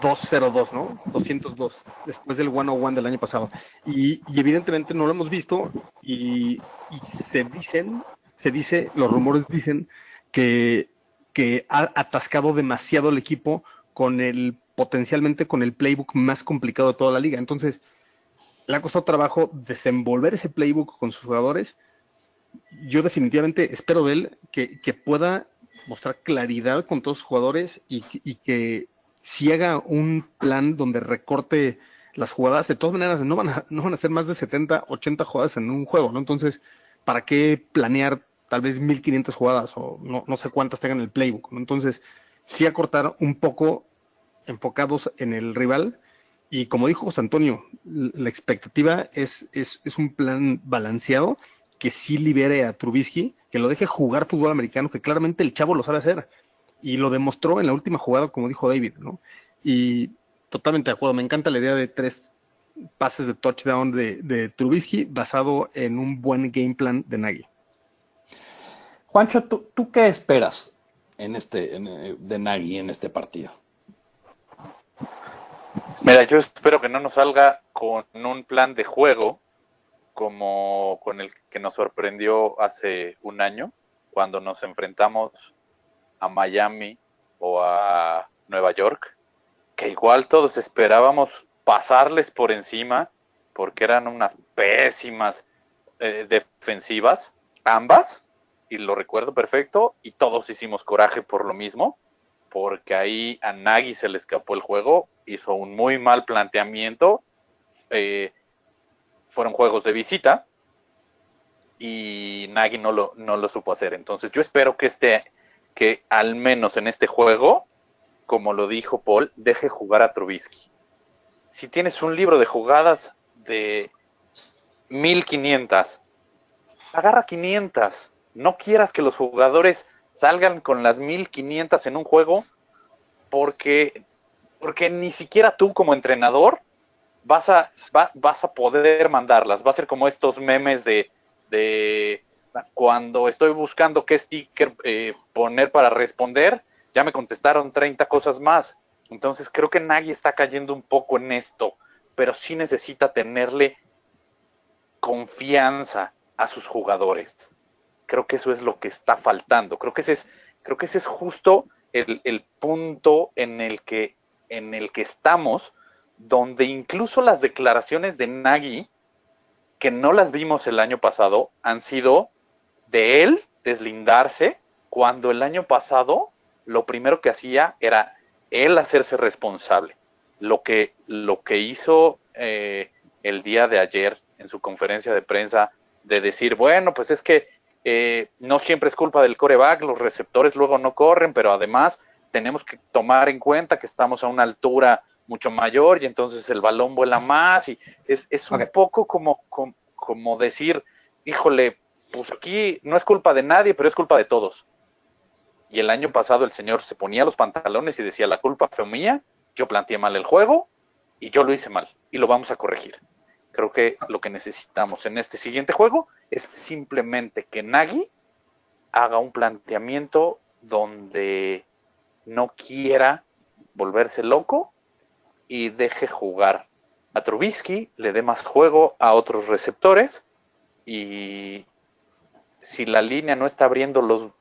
202, ¿no? 202, después del 101 del año pasado. Y, y evidentemente no lo hemos visto y, y se dicen, se dice, los rumores dicen que, que ha atascado demasiado el equipo con el, potencialmente con el playbook más complicado de toda la liga. Entonces, le ha costado trabajo desenvolver ese playbook con sus jugadores yo definitivamente espero de él que, que pueda mostrar claridad con todos sus jugadores y, y que si haga un plan donde recorte las jugadas, de todas maneras no van a, no van a ser más de 70, 80 jugadas en un juego, ¿no? Entonces, ¿para qué planear tal vez 1500 jugadas o no, no sé cuántas tengan en el playbook, ¿no? Entonces, sí acortar un poco enfocados en el rival. Y como dijo José Antonio, la expectativa es, es, un plan balanceado que sí libere a Trubisky, que lo deje jugar fútbol americano, que claramente el chavo lo sabe hacer. Y lo demostró en la última jugada, como dijo David, ¿no? Y totalmente de acuerdo, me encanta la idea de tres pases de touchdown de, Trubisky basado en un buen game plan de Nagy.
Juancho, ¿tú, qué esperas en este, eh, de Nagy en este partido?
Mira, yo espero que no nos salga con un plan de juego como con el que nos sorprendió hace un año, cuando nos enfrentamos a Miami o a Nueva York, que igual todos esperábamos pasarles por encima, porque eran unas pésimas eh, defensivas, ambas, y lo recuerdo perfecto, y todos hicimos coraje por lo mismo, porque ahí a Nagy se le escapó el juego, hizo un muy mal planteamiento, eh, fueron juegos de visita y Nagy no lo, no lo supo hacer. Entonces yo espero que este, que al menos en este juego, como lo dijo Paul, deje jugar a Trubisky. Si tienes un libro de jugadas de 1500, agarra 500. No quieras que los jugadores salgan con las 1500 en un juego porque, porque ni siquiera tú como entrenador vas a, va- vas a poder mandarlas. Va a ser como estos memes de, de cuando estoy buscando qué sticker eh, poner para responder, ya me contestaron 30 cosas más. Entonces creo que Nagy está cayendo un poco en esto, pero sí necesita tenerle confianza a sus jugadores. Creo que eso es lo que está faltando. Creo que ese es, creo que ese es justo el, el punto en el que, en el que estamos, donde incluso las declaraciones de Nagy, que no las vimos el año pasado, han sido de él deslindarse, cuando el año pasado lo primero que hacía era él hacerse responsable. Lo que, lo que hizo eh, el día de ayer en su conferencia de prensa, de decir, bueno, pues es que eh, no siempre es culpa del coreback, los receptores luego no corren, pero además tenemos que tomar en cuenta que estamos a una altura mucho mayor y entonces el balón vuela más y es, es un poco como, como, como decir, híjole, pues aquí no es culpa de nadie, pero es culpa de todos. Y el año pasado el señor se ponía los pantalones y decía, la culpa fue mía, yo planteé mal el juego y yo lo hice mal y lo vamos a corregir. Creo que lo que necesitamos en este siguiente juego es simplemente que Nagy haga un planteamiento donde no quiera volverse loco y deje jugar a Trubisky, le dé más juego a otros receptores y si la línea no está abriendo los,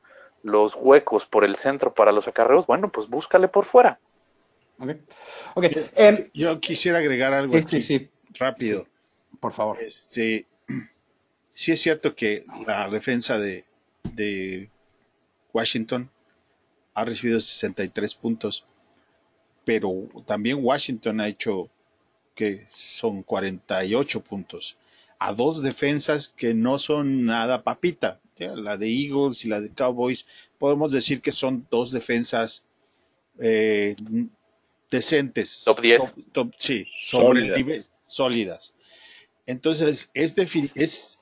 los huecos por el centro para los acarreos, bueno, pues búscale por fuera.
Okay. em,
Yo quisiera agregar algo
Sí,
aquí,
sí, sí. Por favor.
Este, sí es cierto que la defensa de, de Washington ha recibido 63 puntos, pero también Washington ha hecho que son 48 puntos a dos defensas que no son nada papita. ¿ya? La de Eagles y la de Cowboys, podemos decir que son dos defensas eh, decentes.
Top 10.
top- sí, sobre el
Sólidas.
nivel, sólidas. Entonces, es, defini- es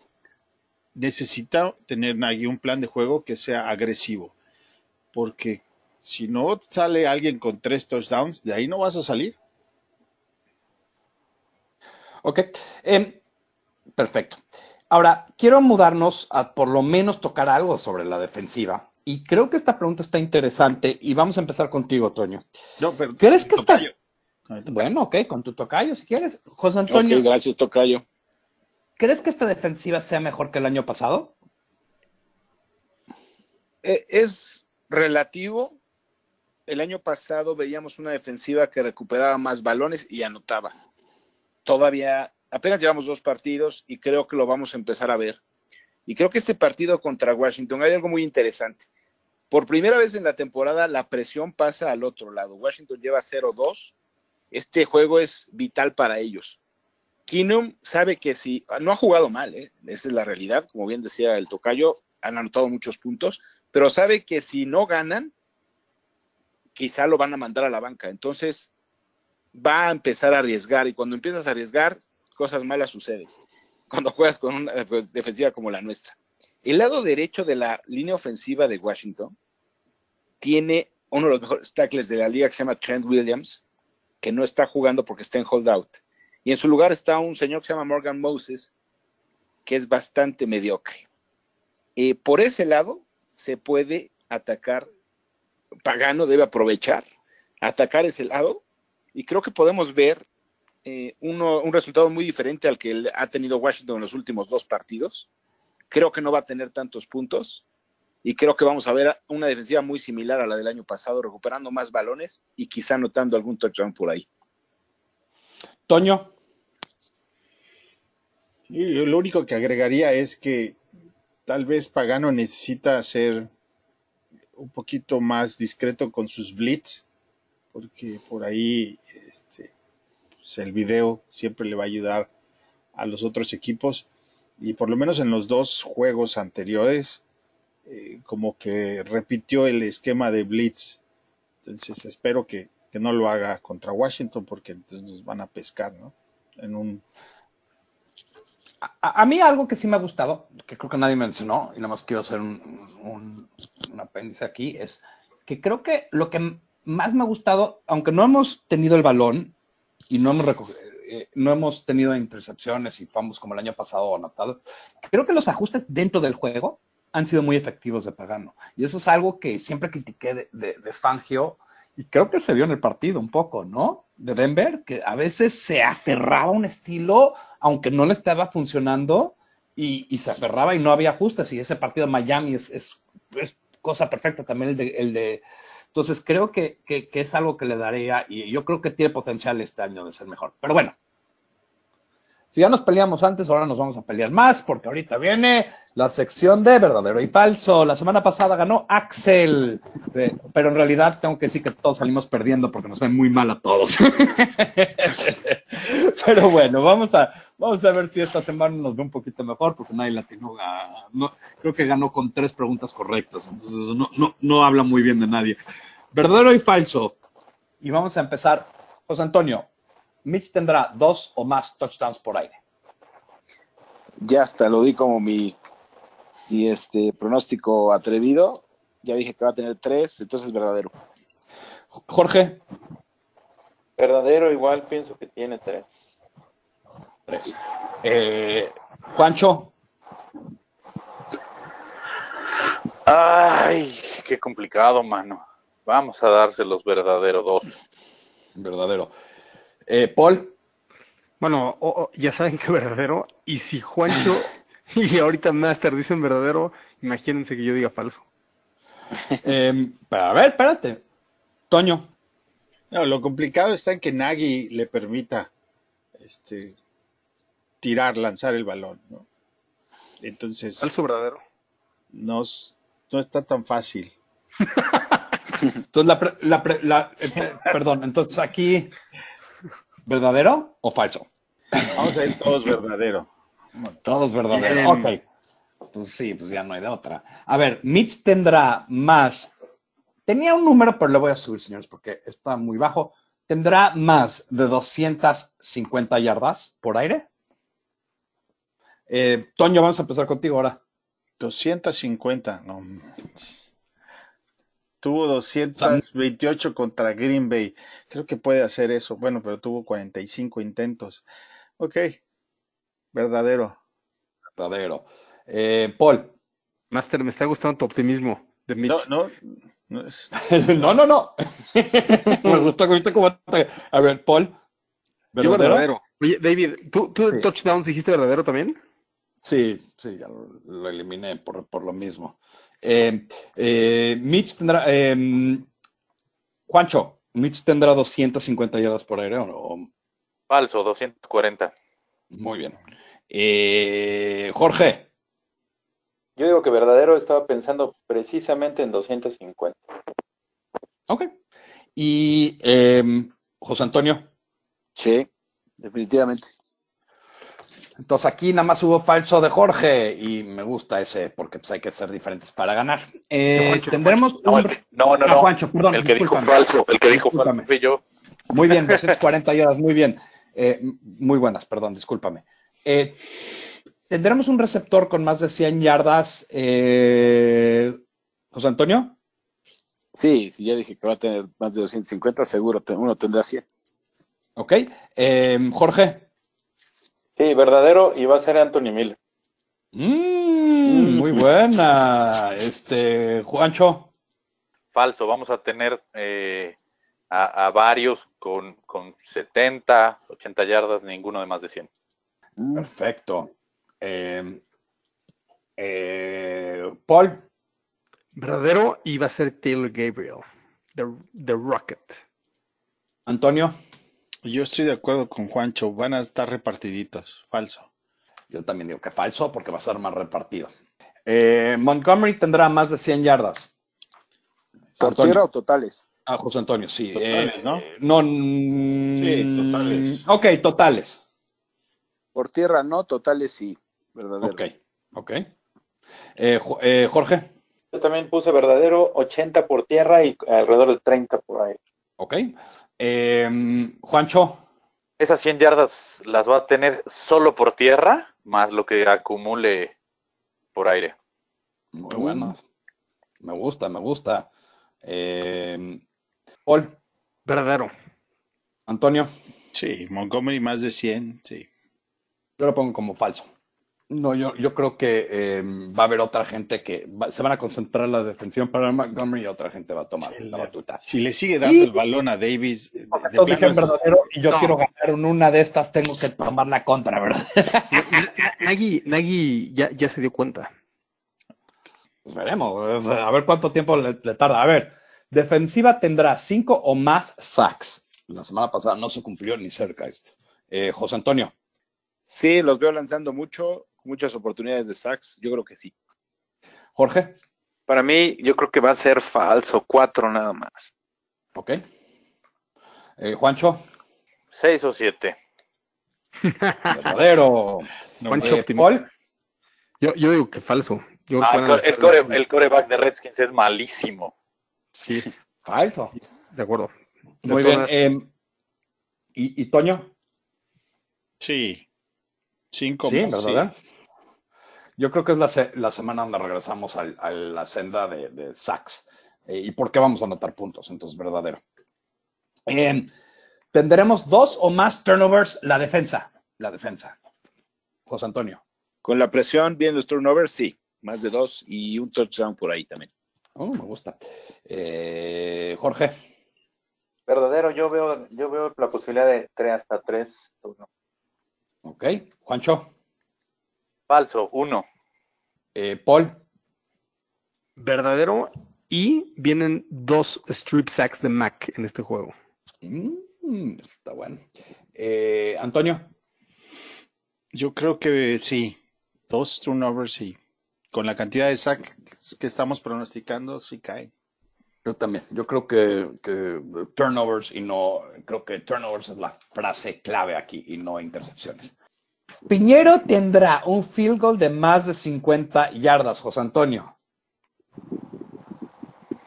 necesita tener Nagy un plan de juego que sea agresivo, porque si no sale alguien con tres touchdowns, de ahí no vas a salir.
Ok, em, perfecto. Ahora, quiero mudarnos a por lo menos tocar algo sobre la defensiva. Y creo que esta pregunta está interesante y vamos a empezar contigo, Toño.
No, pero
¿Crees que está... Bueno, ok, con tu tocayo si quieres. José Antonio,
Ok, gracias, Tocayo.
¿Crees que esta defensiva sea mejor que el año pasado?
Eh, es relativo. El año pasado veíamos una defensiva que recuperaba más balones y anotaba. Todavía, apenas llevamos dos partidos y creo que lo vamos a empezar a ver. Y creo que este partido contra Washington hay algo muy interesante. Por primera vez en la temporada, la presión pasa al otro lado. Washington lleva 0-2. Este juego es vital para ellos. Keenum sabe que si no ha jugado mal, ¿eh? esa es la realidad, como bien decía el tocayo, han anotado muchos puntos, pero sabe que si no ganan, quizá lo van a mandar a la banca. Entonces va a empezar a arriesgar y cuando empiezas a arriesgar, cosas malas suceden. Cuando juegas con una def- defensiva como la nuestra. El lado derecho de la línea ofensiva de Washington tiene uno de los mejores tackles de la liga que se llama Trent Williams, que no está jugando porque está en holdout. Y en su lugar está un señor que se llama Morgan Moses, que es bastante mediocre. Eh, por ese lado se puede atacar, Pagano debe aprovechar, atacar ese lado, y creo que podemos ver eh, uno- un resultado muy diferente al que ha tenido Washington en los últimos dos partidos. Creo que no va a tener tantos puntos, y creo que vamos a ver una defensiva muy similar a la del año pasado, recuperando más balones y quizá anotando algún touchdown por ahí.
Toño,
yo lo único que agregaría es que tal vez Pagano necesita ser un poquito más discreto con sus blitz, porque por ahí este, pues el video siempre le va a ayudar a los otros equipos. Y por lo menos en los dos juegos anteriores, eh, como que repitió el esquema de blitz. Entonces espero que, que no lo haga contra Washington, porque entonces nos van a pescar, ¿no? En un
a, a mí algo que sí me ha gustado, que creo que nadie mencionó, y nada más quiero hacer un, un- un apéndice aquí, es que creo que lo que más me ha gustado, aunque no hemos tenido el balón y no hemos, reco- eh, no hemos tenido intercepciones y famos como el año pasado anotado, creo que los ajustes dentro del juego han sido muy efectivos de Pagano. Y eso es algo que siempre critiqué de, de- de Fangio y creo que se vio en el partido un poco, ¿no? De Denver, que a veces se aferraba a un estilo, aunque no le estaba funcionando, y, se aferraba y no había ajustes. Y ese partido de Miami es, es- cosa perfecta también el de... el de- entonces creo que- que es algo que le daría, y yo creo que tiene potencial este año de ser mejor. Pero bueno, si ya nos peleamos antes, ahora nos vamos a pelear más, porque ahorita viene la sección de verdadero y falso. La semana pasada ganó Axel, eh, pero en realidad tengo que decir que todos salimos perdiendo porque nos ven muy mal a todos. pero bueno, vamos a, vamos a ver si esta semana nos ve un poquito mejor, porque nadie latino, no, creo que ganó con tres preguntas correctas, entonces no, no, no habla muy bien de nadie. Verdadero y falso. Y vamos a empezar. José Antonio, Mitch tendrá dos o más touchdowns por aire.
Ya hasta lo di como mi, mi este pronóstico atrevido. Ya dije que va a tener tres, entonces es verdadero.
Jorge,
Verdadero, igual pienso que tiene tres.
tres. Eh, Juancho,
Ay, qué complicado, mano. Vamos a dárselos verdadero dos.
verdadero. Eh, Paul,
Bueno, ya saben que verdadero. Y si Juancho y ahorita Master dicen verdadero, imagínense que yo diga falso.
eh, pero a ver, espérate. Toño,
No, lo complicado está en que Nagy le permita este, tirar, lanzar el balón, ¿no? Entonces,
Falso verdadero.
no, no está tan fácil.
entonces la, pre- la pre- la- eh, pe- perdón, entonces aquí, ¿verdadero o falso?
Vamos a ir todos verdadero.
Todos verdaderos. Ok. Pues sí, pues ya no hay de otra. A ver, Mitch tendrá más. Tenía un número, pero le voy a subir, señores, porque está muy bajo. ¿Tendrá más de 250 yardas por aire? Eh, Toño, vamos a empezar contigo ahora.
250, no. Tuvo 228 contra Green Bay. Creo que puede hacer eso. Bueno, pero tuvo 45 intentos. Ok. Verdadero.
Verdadero. Eh, Paul.
Master, me está gustando tu optimismo de Mitch.
No, no. No, es-
no, no, no. Me gustó ahorita cómo te- A ver, Paul.
Yo
¿Verdadero?
Oye, David, ¿tú, tú
Sí.
touchdowns dijiste verdadero también?
Sí, sí, ya lo, lo eliminé por, por lo mismo. Eh, eh, Mitch tendrá. eh, Juancho, Mitch tendrá 250 yardas por aire o no?
Falso, 240.
Muy bien. Eh, Jorge,
Yo digo que verdadero estaba pensando precisamente en 250.
ok. Y eh, José Antonio.
Sí, definitivamente.
Entonces aquí nada más hubo falso de Jorge y me gusta ese porque pues hay que ser diferentes para ganar. Eh,
Juancho,
tendremos
No,
un-
el que- no, no,
Ah,
no.
Juancho, perdón,
el que dijo falso, el que dijo falso
Discúlpame.
fui yo.
Muy bien, 240 yardas, muy bien. Eh, muy buenas, perdón, discúlpame. Eh, tendremos un receptor con más de 100 yardas. eh, José Antonio.
Sí, si ya dije que va a tener más de 250, seguro uno tendrá 100.
Ok. Eh, Jorge.
Sí, verdadero y va a ser Anthony Miller.
Mm, muy buena. Este, Juancho.
Falso, vamos a tener eh, a, a varios con, con 70, 80 yardas, ninguno de más de 100.
Perfecto. Eh, eh, Paul.
Verdadero y va a ser Taylor Gabriel, The, the Rocket.
Antonio.
Yo estoy de acuerdo con Juancho. Van a estar repartiditos. Falso.
Yo también digo que falso porque va a ser más repartido. Eh, Montgomery tendrá más de 100 yardas.
¿Por tierra o totales?
Ah, José Antonio, sí.
Totales,
Eh,
¿no?
eh, no. mm,
Sí, totales.
Ok, totales.
Por tierra no, totales sí. Verdadero.
Ok, ok. Eh, Jo- eh, Jorge.
Yo también puse verdadero 80 por tierra y alrededor de 30 por ahí.
Ok. Eh, Juancho.
Esas 100 yardas las va a tener solo por tierra, más lo que acumule por aire.
Muy bueno. Me gusta, me gusta. Eh, Paul.
Verdadero.
Antonio.
Sí, Montgomery más de 100. Sí.
Yo lo pongo como falso. No, yo, yo creo que eh, va a haber otra gente que va- se van a concentrar en la defensiva para Montgomery y otra gente va a tomar
Sí,
la batuta.
Si le sigue dando
Y-
el balón a Davis, de, de
dije
es-
verdadero y yo
No.
quiero ganar en una de estas, tengo que tomar la contra, ¿verdad?
Na- Na- Nagy, Nagy ya, ya se dio cuenta.
Pues veremos, a ver cuánto tiempo le, le tarda. A ver, defensiva tendrá cinco o más sacks. La semana pasada no se cumplió ni cerca esto. Eh, José Antonio.
Sí, los veo lanzando mucho, muchas oportunidades de sacks. Yo creo que sí.
Jorge.
Para mí, yo creo que va a ser falso, 4 nada más.
Ok. Eh, Juancho.
6 o 7.
Verdadero.
Juancho
Eh. Paul.
Yo, yo digo que falso. Yo
Ah, el, core- el, core- el coreback de Redskins es malísimo.
Sí,
Falso.
de acuerdo. De
Muy bien. eh, ¿y, y Toño?
Sí. Cinco
Sí,
más.
¿verdad? Yo creo que es la, se- la semana donde regresamos al- a, la senda de, de sacks. Eh, ¿Y por qué vamos a anotar puntos? Entonces, verdadero. Eh, tendremos dos o más turnovers la defensa. La defensa. José Antonio.
Con la presión, bien los turnovers, sí. Más de dos y un touchdown por ahí también.
Oh, me gusta. Eh, Jorge.
Verdadero, yo veo, yo veo la posibilidad de 3 hasta 3.
Ok. Juancho.
Falso, 1.
Eh, Paul.
verdadero y vienen dos strip sacks de Mac en este juego.
Mm, está bueno. Eh, Antonio.
Yo creo que sí. Dos turnovers, sí. Con la cantidad de sacks que estamos pronosticando, sí caen.
Yo también. Yo creo que, que turnovers y no, creo que turnovers es la frase clave aquí y no intercepciones. Piñero tendrá un field goal de más de 50 yardas, José Antonio.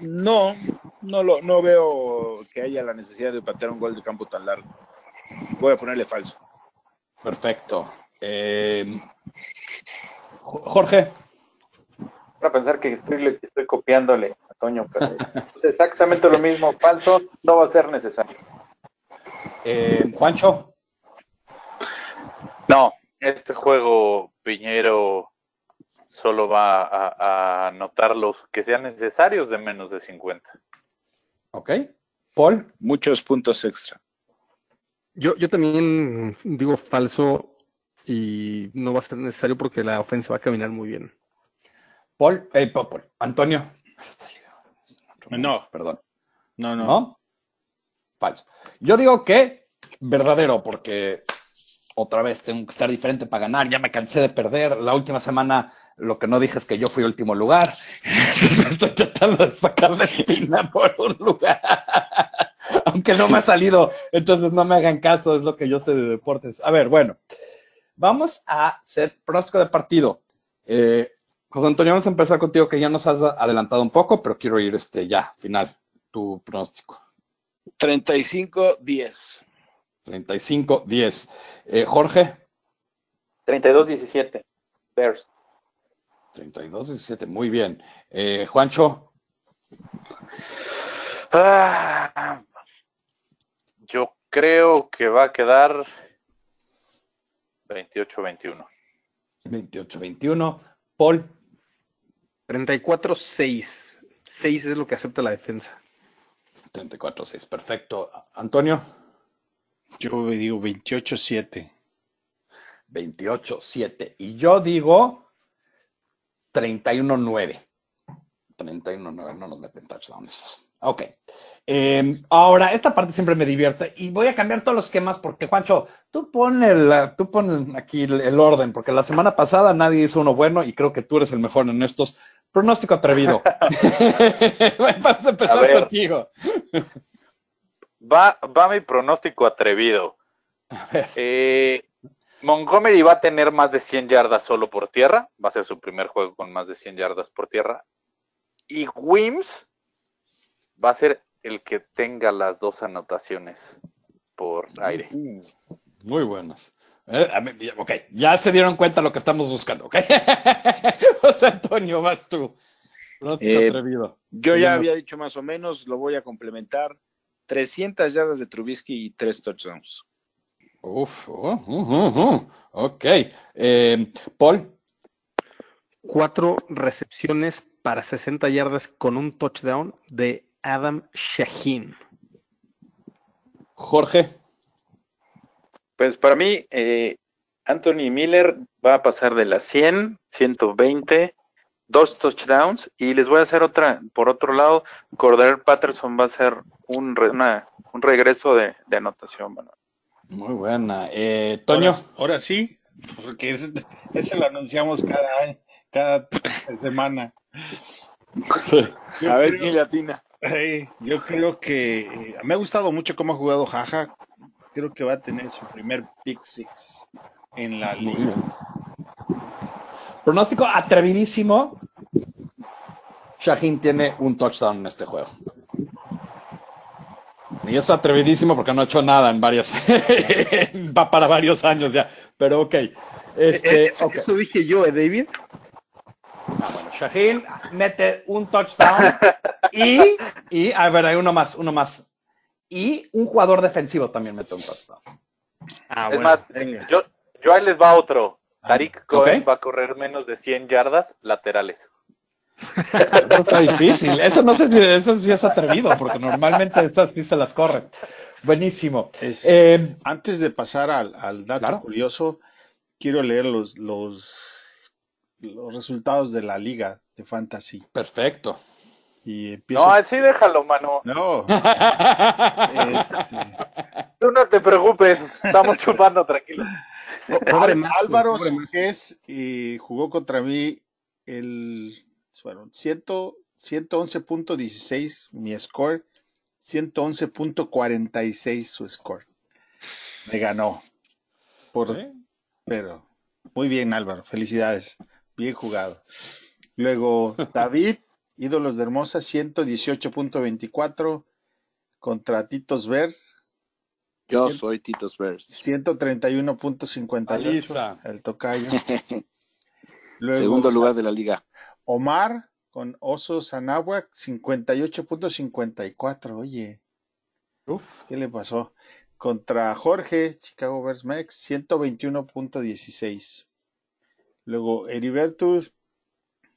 No, no, lo, no veo que haya la necesidad de patear un gol de campo tan largo. Voy a ponerle falso.
Perfecto. Eh, Jorge.
Para pensar que estoy, estoy copiándole a Toño, es exactamente lo mismo, falso, no va a ser necesario.
Eh, Juancho.
No, este juego Piñero solo va a, a anotar los que sean necesarios de menos de 50.
Ok. Paul.
Muchos puntos extra.
Yo, yo también digo falso y no va a ser necesario porque la ofensa va a caminar muy bien.
Paul, eh, Paul, Paul. Antonio.
No,
Perdón.
no, no.
¿No? Falso. Yo digo que verdadero, porque otra vez tengo que estar diferente para ganar. Ya me cansé de perder. La última semana lo que no dije es que yo fui último lugar. Me estoy tratando de sacar la espina por un lugar. Aunque no me ha salido. Entonces no me hagan caso, es lo que yo sé de deportes. A ver, bueno. Vamos a hacer pronóstico de partido. Eh, José Antonio, vamos a empezar contigo, que ya nos has adelantado un poco, pero quiero ir este ya, final, tu pronóstico.
35-10.
35-10. Eh, Jorge.
32-17. Bears.
32-17, muy bien. Eh, Juancho.
Ah, yo creo que va a quedar 28-21.
28-21. Paul.
34-6. 6 es lo que acepta la defensa.
34-6, perfecto. Antonio.
Yo digo 28-7.
28-7. Y yo digo 31-9. 31-9, no nos meten touchdowns. Ok. Eh, ahora, esta parte siempre me divierte y voy a cambiar todos los esquemas porque, Juancho, tú pones tú pones aquí el, el orden, porque la semana pasada nadie hizo uno bueno y creo que tú eres el mejor en estos. Pronóstico atrevido. Vamos a empezar
A
contigo.
Va, va mi pronóstico atrevido. Eh, Montgomery va a tener más de 100 yardas solo por tierra. Va a ser su primer juego con más de 100 yardas por tierra. Y Wims va a ser el que tenga las dos anotaciones por aire.
Muy buenas. Eh, a mí- ya- ok, ya se dieron cuenta lo que estamos buscando, ¿ok? José Antonio, vas tú. Pronóstico
Eh,
atrevido.
Yo ya había dicho más o menos, lo voy a complementar. 300 yardas de Trubisky y 3 touchdowns.
Uf, uh, uh, uh, uh. ok. Eh, Paul,
Cuatro recepciones para 60 yardas con un touchdown de Adam Shaheen.
Jorge,
Pues para mí, eh, Anthony Miller va a pasar de las 100, 120, dos touchdowns. Y les voy a hacer otra, por otro lado, Cordell Patterson va a hacer un, re- una- un regreso de, de anotación. Bueno.
muy buena. Eh, Toño,
Ahora, ahora sí, porque ese, ese lo anunciamos cada año, cada semana.
A ver quién le atina.
Ey, yo creo que eh, me ha gustado mucho cómo ha jugado Jaja. Creo que va a tener su primer pick six en la liga.
Pronóstico atrevidísimo. Shaheen tiene un touchdown en este juego. Y es atrevidísimo porque no ha hecho nada en varias, va para varios años ya. Pero ok. Este,
Eh,
ok.
Eso dije yo, ¿eh, David?
Ah, bueno, Shaheen mete un touchdown y, y, a ver, hay uno más, uno más. Y un jugador defensivo también mete un touchdown.
Ah,
es más, yo, yo ahí les va otro. Tariq Cohen va a correr menos de 100 yardas laterales.
Eso está difícil. Eso no sé si eso sí es atrevido, porque normalmente esas sí se las corren. Buenísimo.
Es-
Eh,
Antes de pasar al, al dato
Claro.
curioso, quiero leer los, los, los resultados de la liga de fantasy.
perfecto.
Y empiezo.
No, así déjalo, mano.
No, este,
Tú no te preocupes, estamos chupando tranquilo.
Pobre
Álvaro
pobre.
Suárez eh, jugó contra mí el 100 111.16 mi score, 111.46 su score. Me ganó. Por, Pero muy bien Álvaro, felicidades. Bien jugado. Luego David, ídolos de Hermosa, 118.24 contra Titos Ver,
Yo
Cien-
soy Titos Bears.
131.58
Paliza.
el tocayo. Luego,
Segundo lugar de la liga.
Omar con Osos Anáhuac, 58.54. Oye,
Uf.
¿qué le pasó? Contra Jorge, Chicago Bears Mex, 121.16. Luego Heribertus,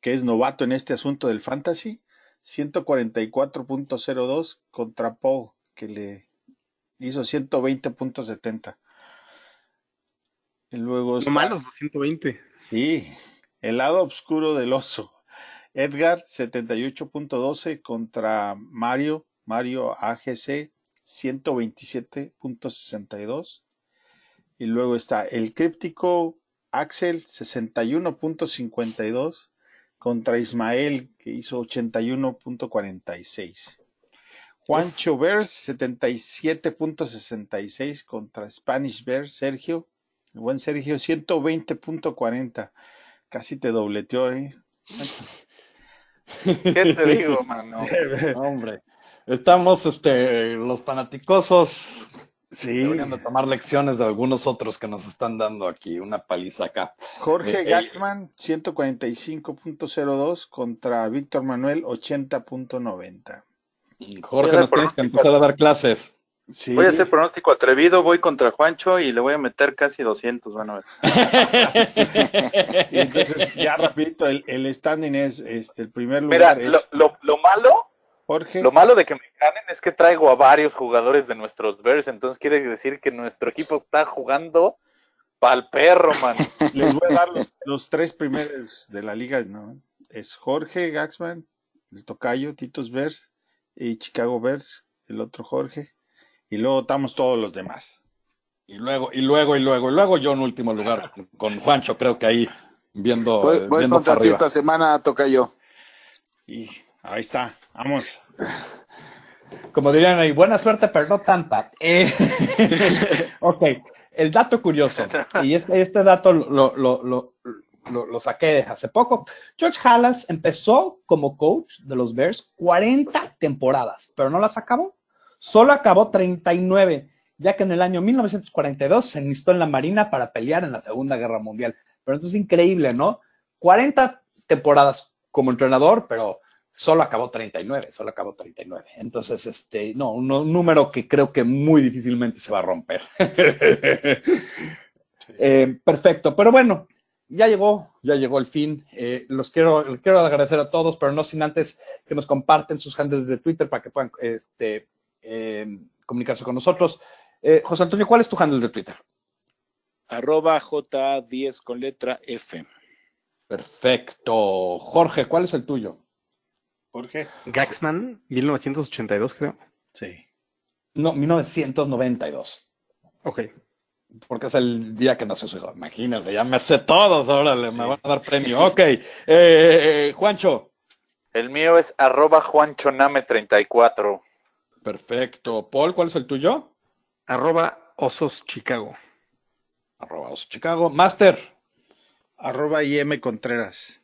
que es novato en este asunto del fantasy, 144.02 contra Paul, que le hizo 120.70. Y luego
No
está,
malos, los 120.
sí, el lado oscuro del oso. Edgar, 78.12 contra Mario, Mario AGC, 127.62. Y luego está el críptico Axel, 61.52 contra Ismael, que hizo 81.46. Juancho Bears, 77.66 contra Spanish Bears, Sergio. El buen Sergio, 120.40. Casi te dobleteó, ¿eh?
¿Qué te digo, mano?
Hombre, estamos, este, los fanaticosos
Sí.
deberían de tomar lecciones de algunos otros que nos están dando aquí, una paliza acá.
Jorge
Eh, eh,
Gaxman, 145.02 contra Víctor Manuel, 80.90.
Jorge, nos tienes que empezar a dar clases.
Sí.
Voy a hacer pronóstico atrevido, voy contra Juancho y le voy a meter casi 200, van a ver.
Y entonces, ya rapidito, el, el standing es este, el primer
Mira,
lugar
lo,
es
lo, lo malo,
Jorge.
lo malo de que me ganen es que traigo a varios jugadores de nuestros Bears, entonces quiere decir que nuestro equipo está jugando pa'l perro, man.
Les voy a dar los, los tres primeros de la liga, ¿no? Es Jorge Gaxman, el tocayo, Titus Bears y Chicago Bears, el otro Jorge. Y luego estamos todos los demás.
Y luego, y luego, y luego, y luego yo en último lugar con Juancho, creo que ahí viendo,
Voy, voy
viendo
contra
para
ti
arriba.
esta semana, toca yo.
Y ahí está, vamos.
Como dirían ahí, buena suerte, pero no tanta. Eh, ok, el dato curioso, y este, este dato lo, lo, lo, lo, lo saqué hace poco. George Halas empezó como coach de los Bears 40 temporadas, pero no las acabó. Solo acabó 39, ya que en el año 1942 se enlistó en la Marina para pelear en la Segunda Guerra Mundial. Pero esto es increíble, ¿no? 40 temporadas como entrenador, pero solo acabó 39, solo acabó 39. Entonces, este, no, un, un número que creo que muy difícilmente se va a romper. Eh, perfecto, pero bueno, ya llegó, ya llegó el fin. Eh, los quiero, les quiero agradecer a todos, pero no sin antes que nos comparten sus handles de Twitter para que puedan este, eh, comunicarse con nosotros. Eh, José Antonio, ¿cuál es tu handle de Twitter?
Arroba J10 con letra F.
Perfecto. Jorge, ¿cuál es el tuyo?
Jorge.
Gaxman, 1982, creo.
Sí.
No, 1992.
Ok.
Porque es el día que nació su hijo. Imagínense, ya me sé todos, ahora me van a dar premio. Ok. Eh, Juancho.
El mío es arroba juanchoname34.
Perfecto. Paul, ¿cuál es el tuyo?
Arroba Osos Chicago.
Arroba Osos Chicago. Master.
Arroba IM Contreras.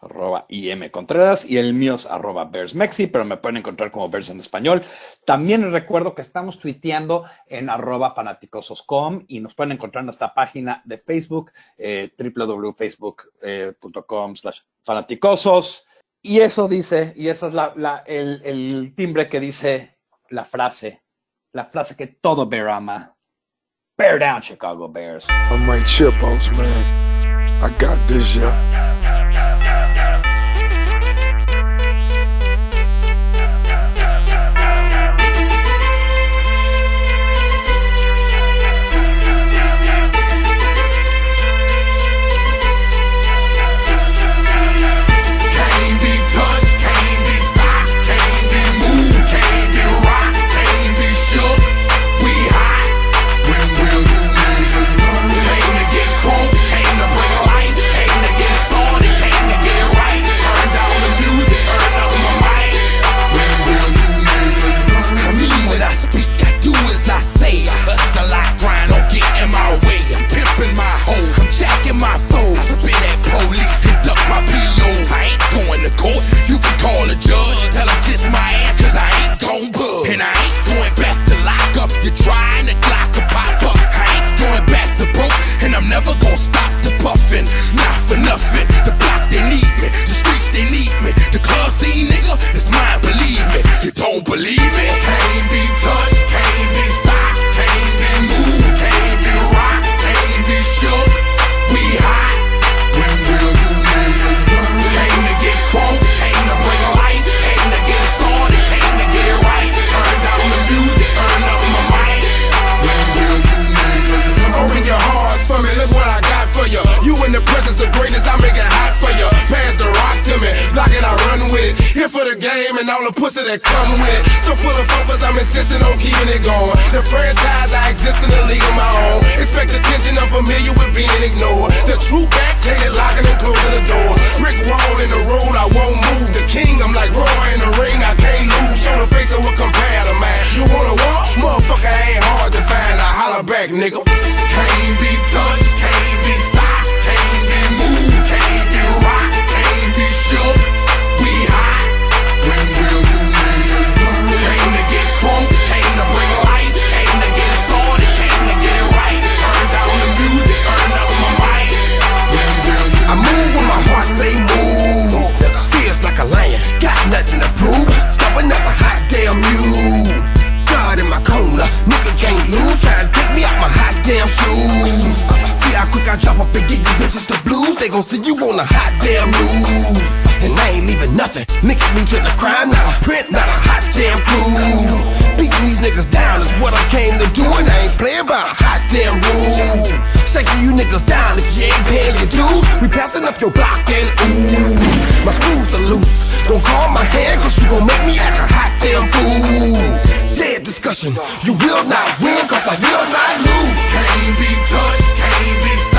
Arroba IM Contreras y el mío es arroba Bears Mexi, pero me pueden encontrar como Bears en español. También recuerdo que estamos tuiteando en arroba fanaticososcom y nos pueden encontrar en nuestra página de Facebook, eh, www.facebook.com slash fanaticosos. Y eso dice, y esa es la- el, el timbre que dice la frase, la frase que todo Bear ama. Bear down, Chicago Bears.
I'm Mike Chipos, man. I got this, yeah.
never gonna stop the puffin', not for nothing. The block they need me, the streets they need me, the club scene, nigga, it's mine, believe me. You don't believe me? Not for the game and all the pussy that come with it. So full of focus, I'm insisting on keeping it going. The franchise, I exist in a league of my own. Expect attention, I'm familiar with being ignored. The true back, plated locking and closing the door. Brick wall in the road, I won't move. The king, I'm like Roy in the ring, I can't lose. Show the face of compare to mine. You wanna walk? Motherfucker ain't hard to find. I holler back, nigga. Can't be touched, can't be stopped, can't be moved, can't be rocked, can't be shook. Prove. Stubborn as a hot damn mule. God in my corner, nigga can't lose. Try to take me out my hot damn shoes. See how quick I drop up and get you bitches the blues. They gon' see you on a hot damn move. And I ain't leaving nothing. Linking me to the crime, not a print, not a hot damn clue. Beating these niggas down is what I came to do, and I ain't playing by a hot damn rule. Shaking you niggas down if you ain't paying your dues. We passing up your block and ooh, my screws are loose. Don't call my hand, cause you gon' make me act a hot damn fool. Dead discussion, you will not win, cause I will not lose.
Can't be touched, can't be stopped.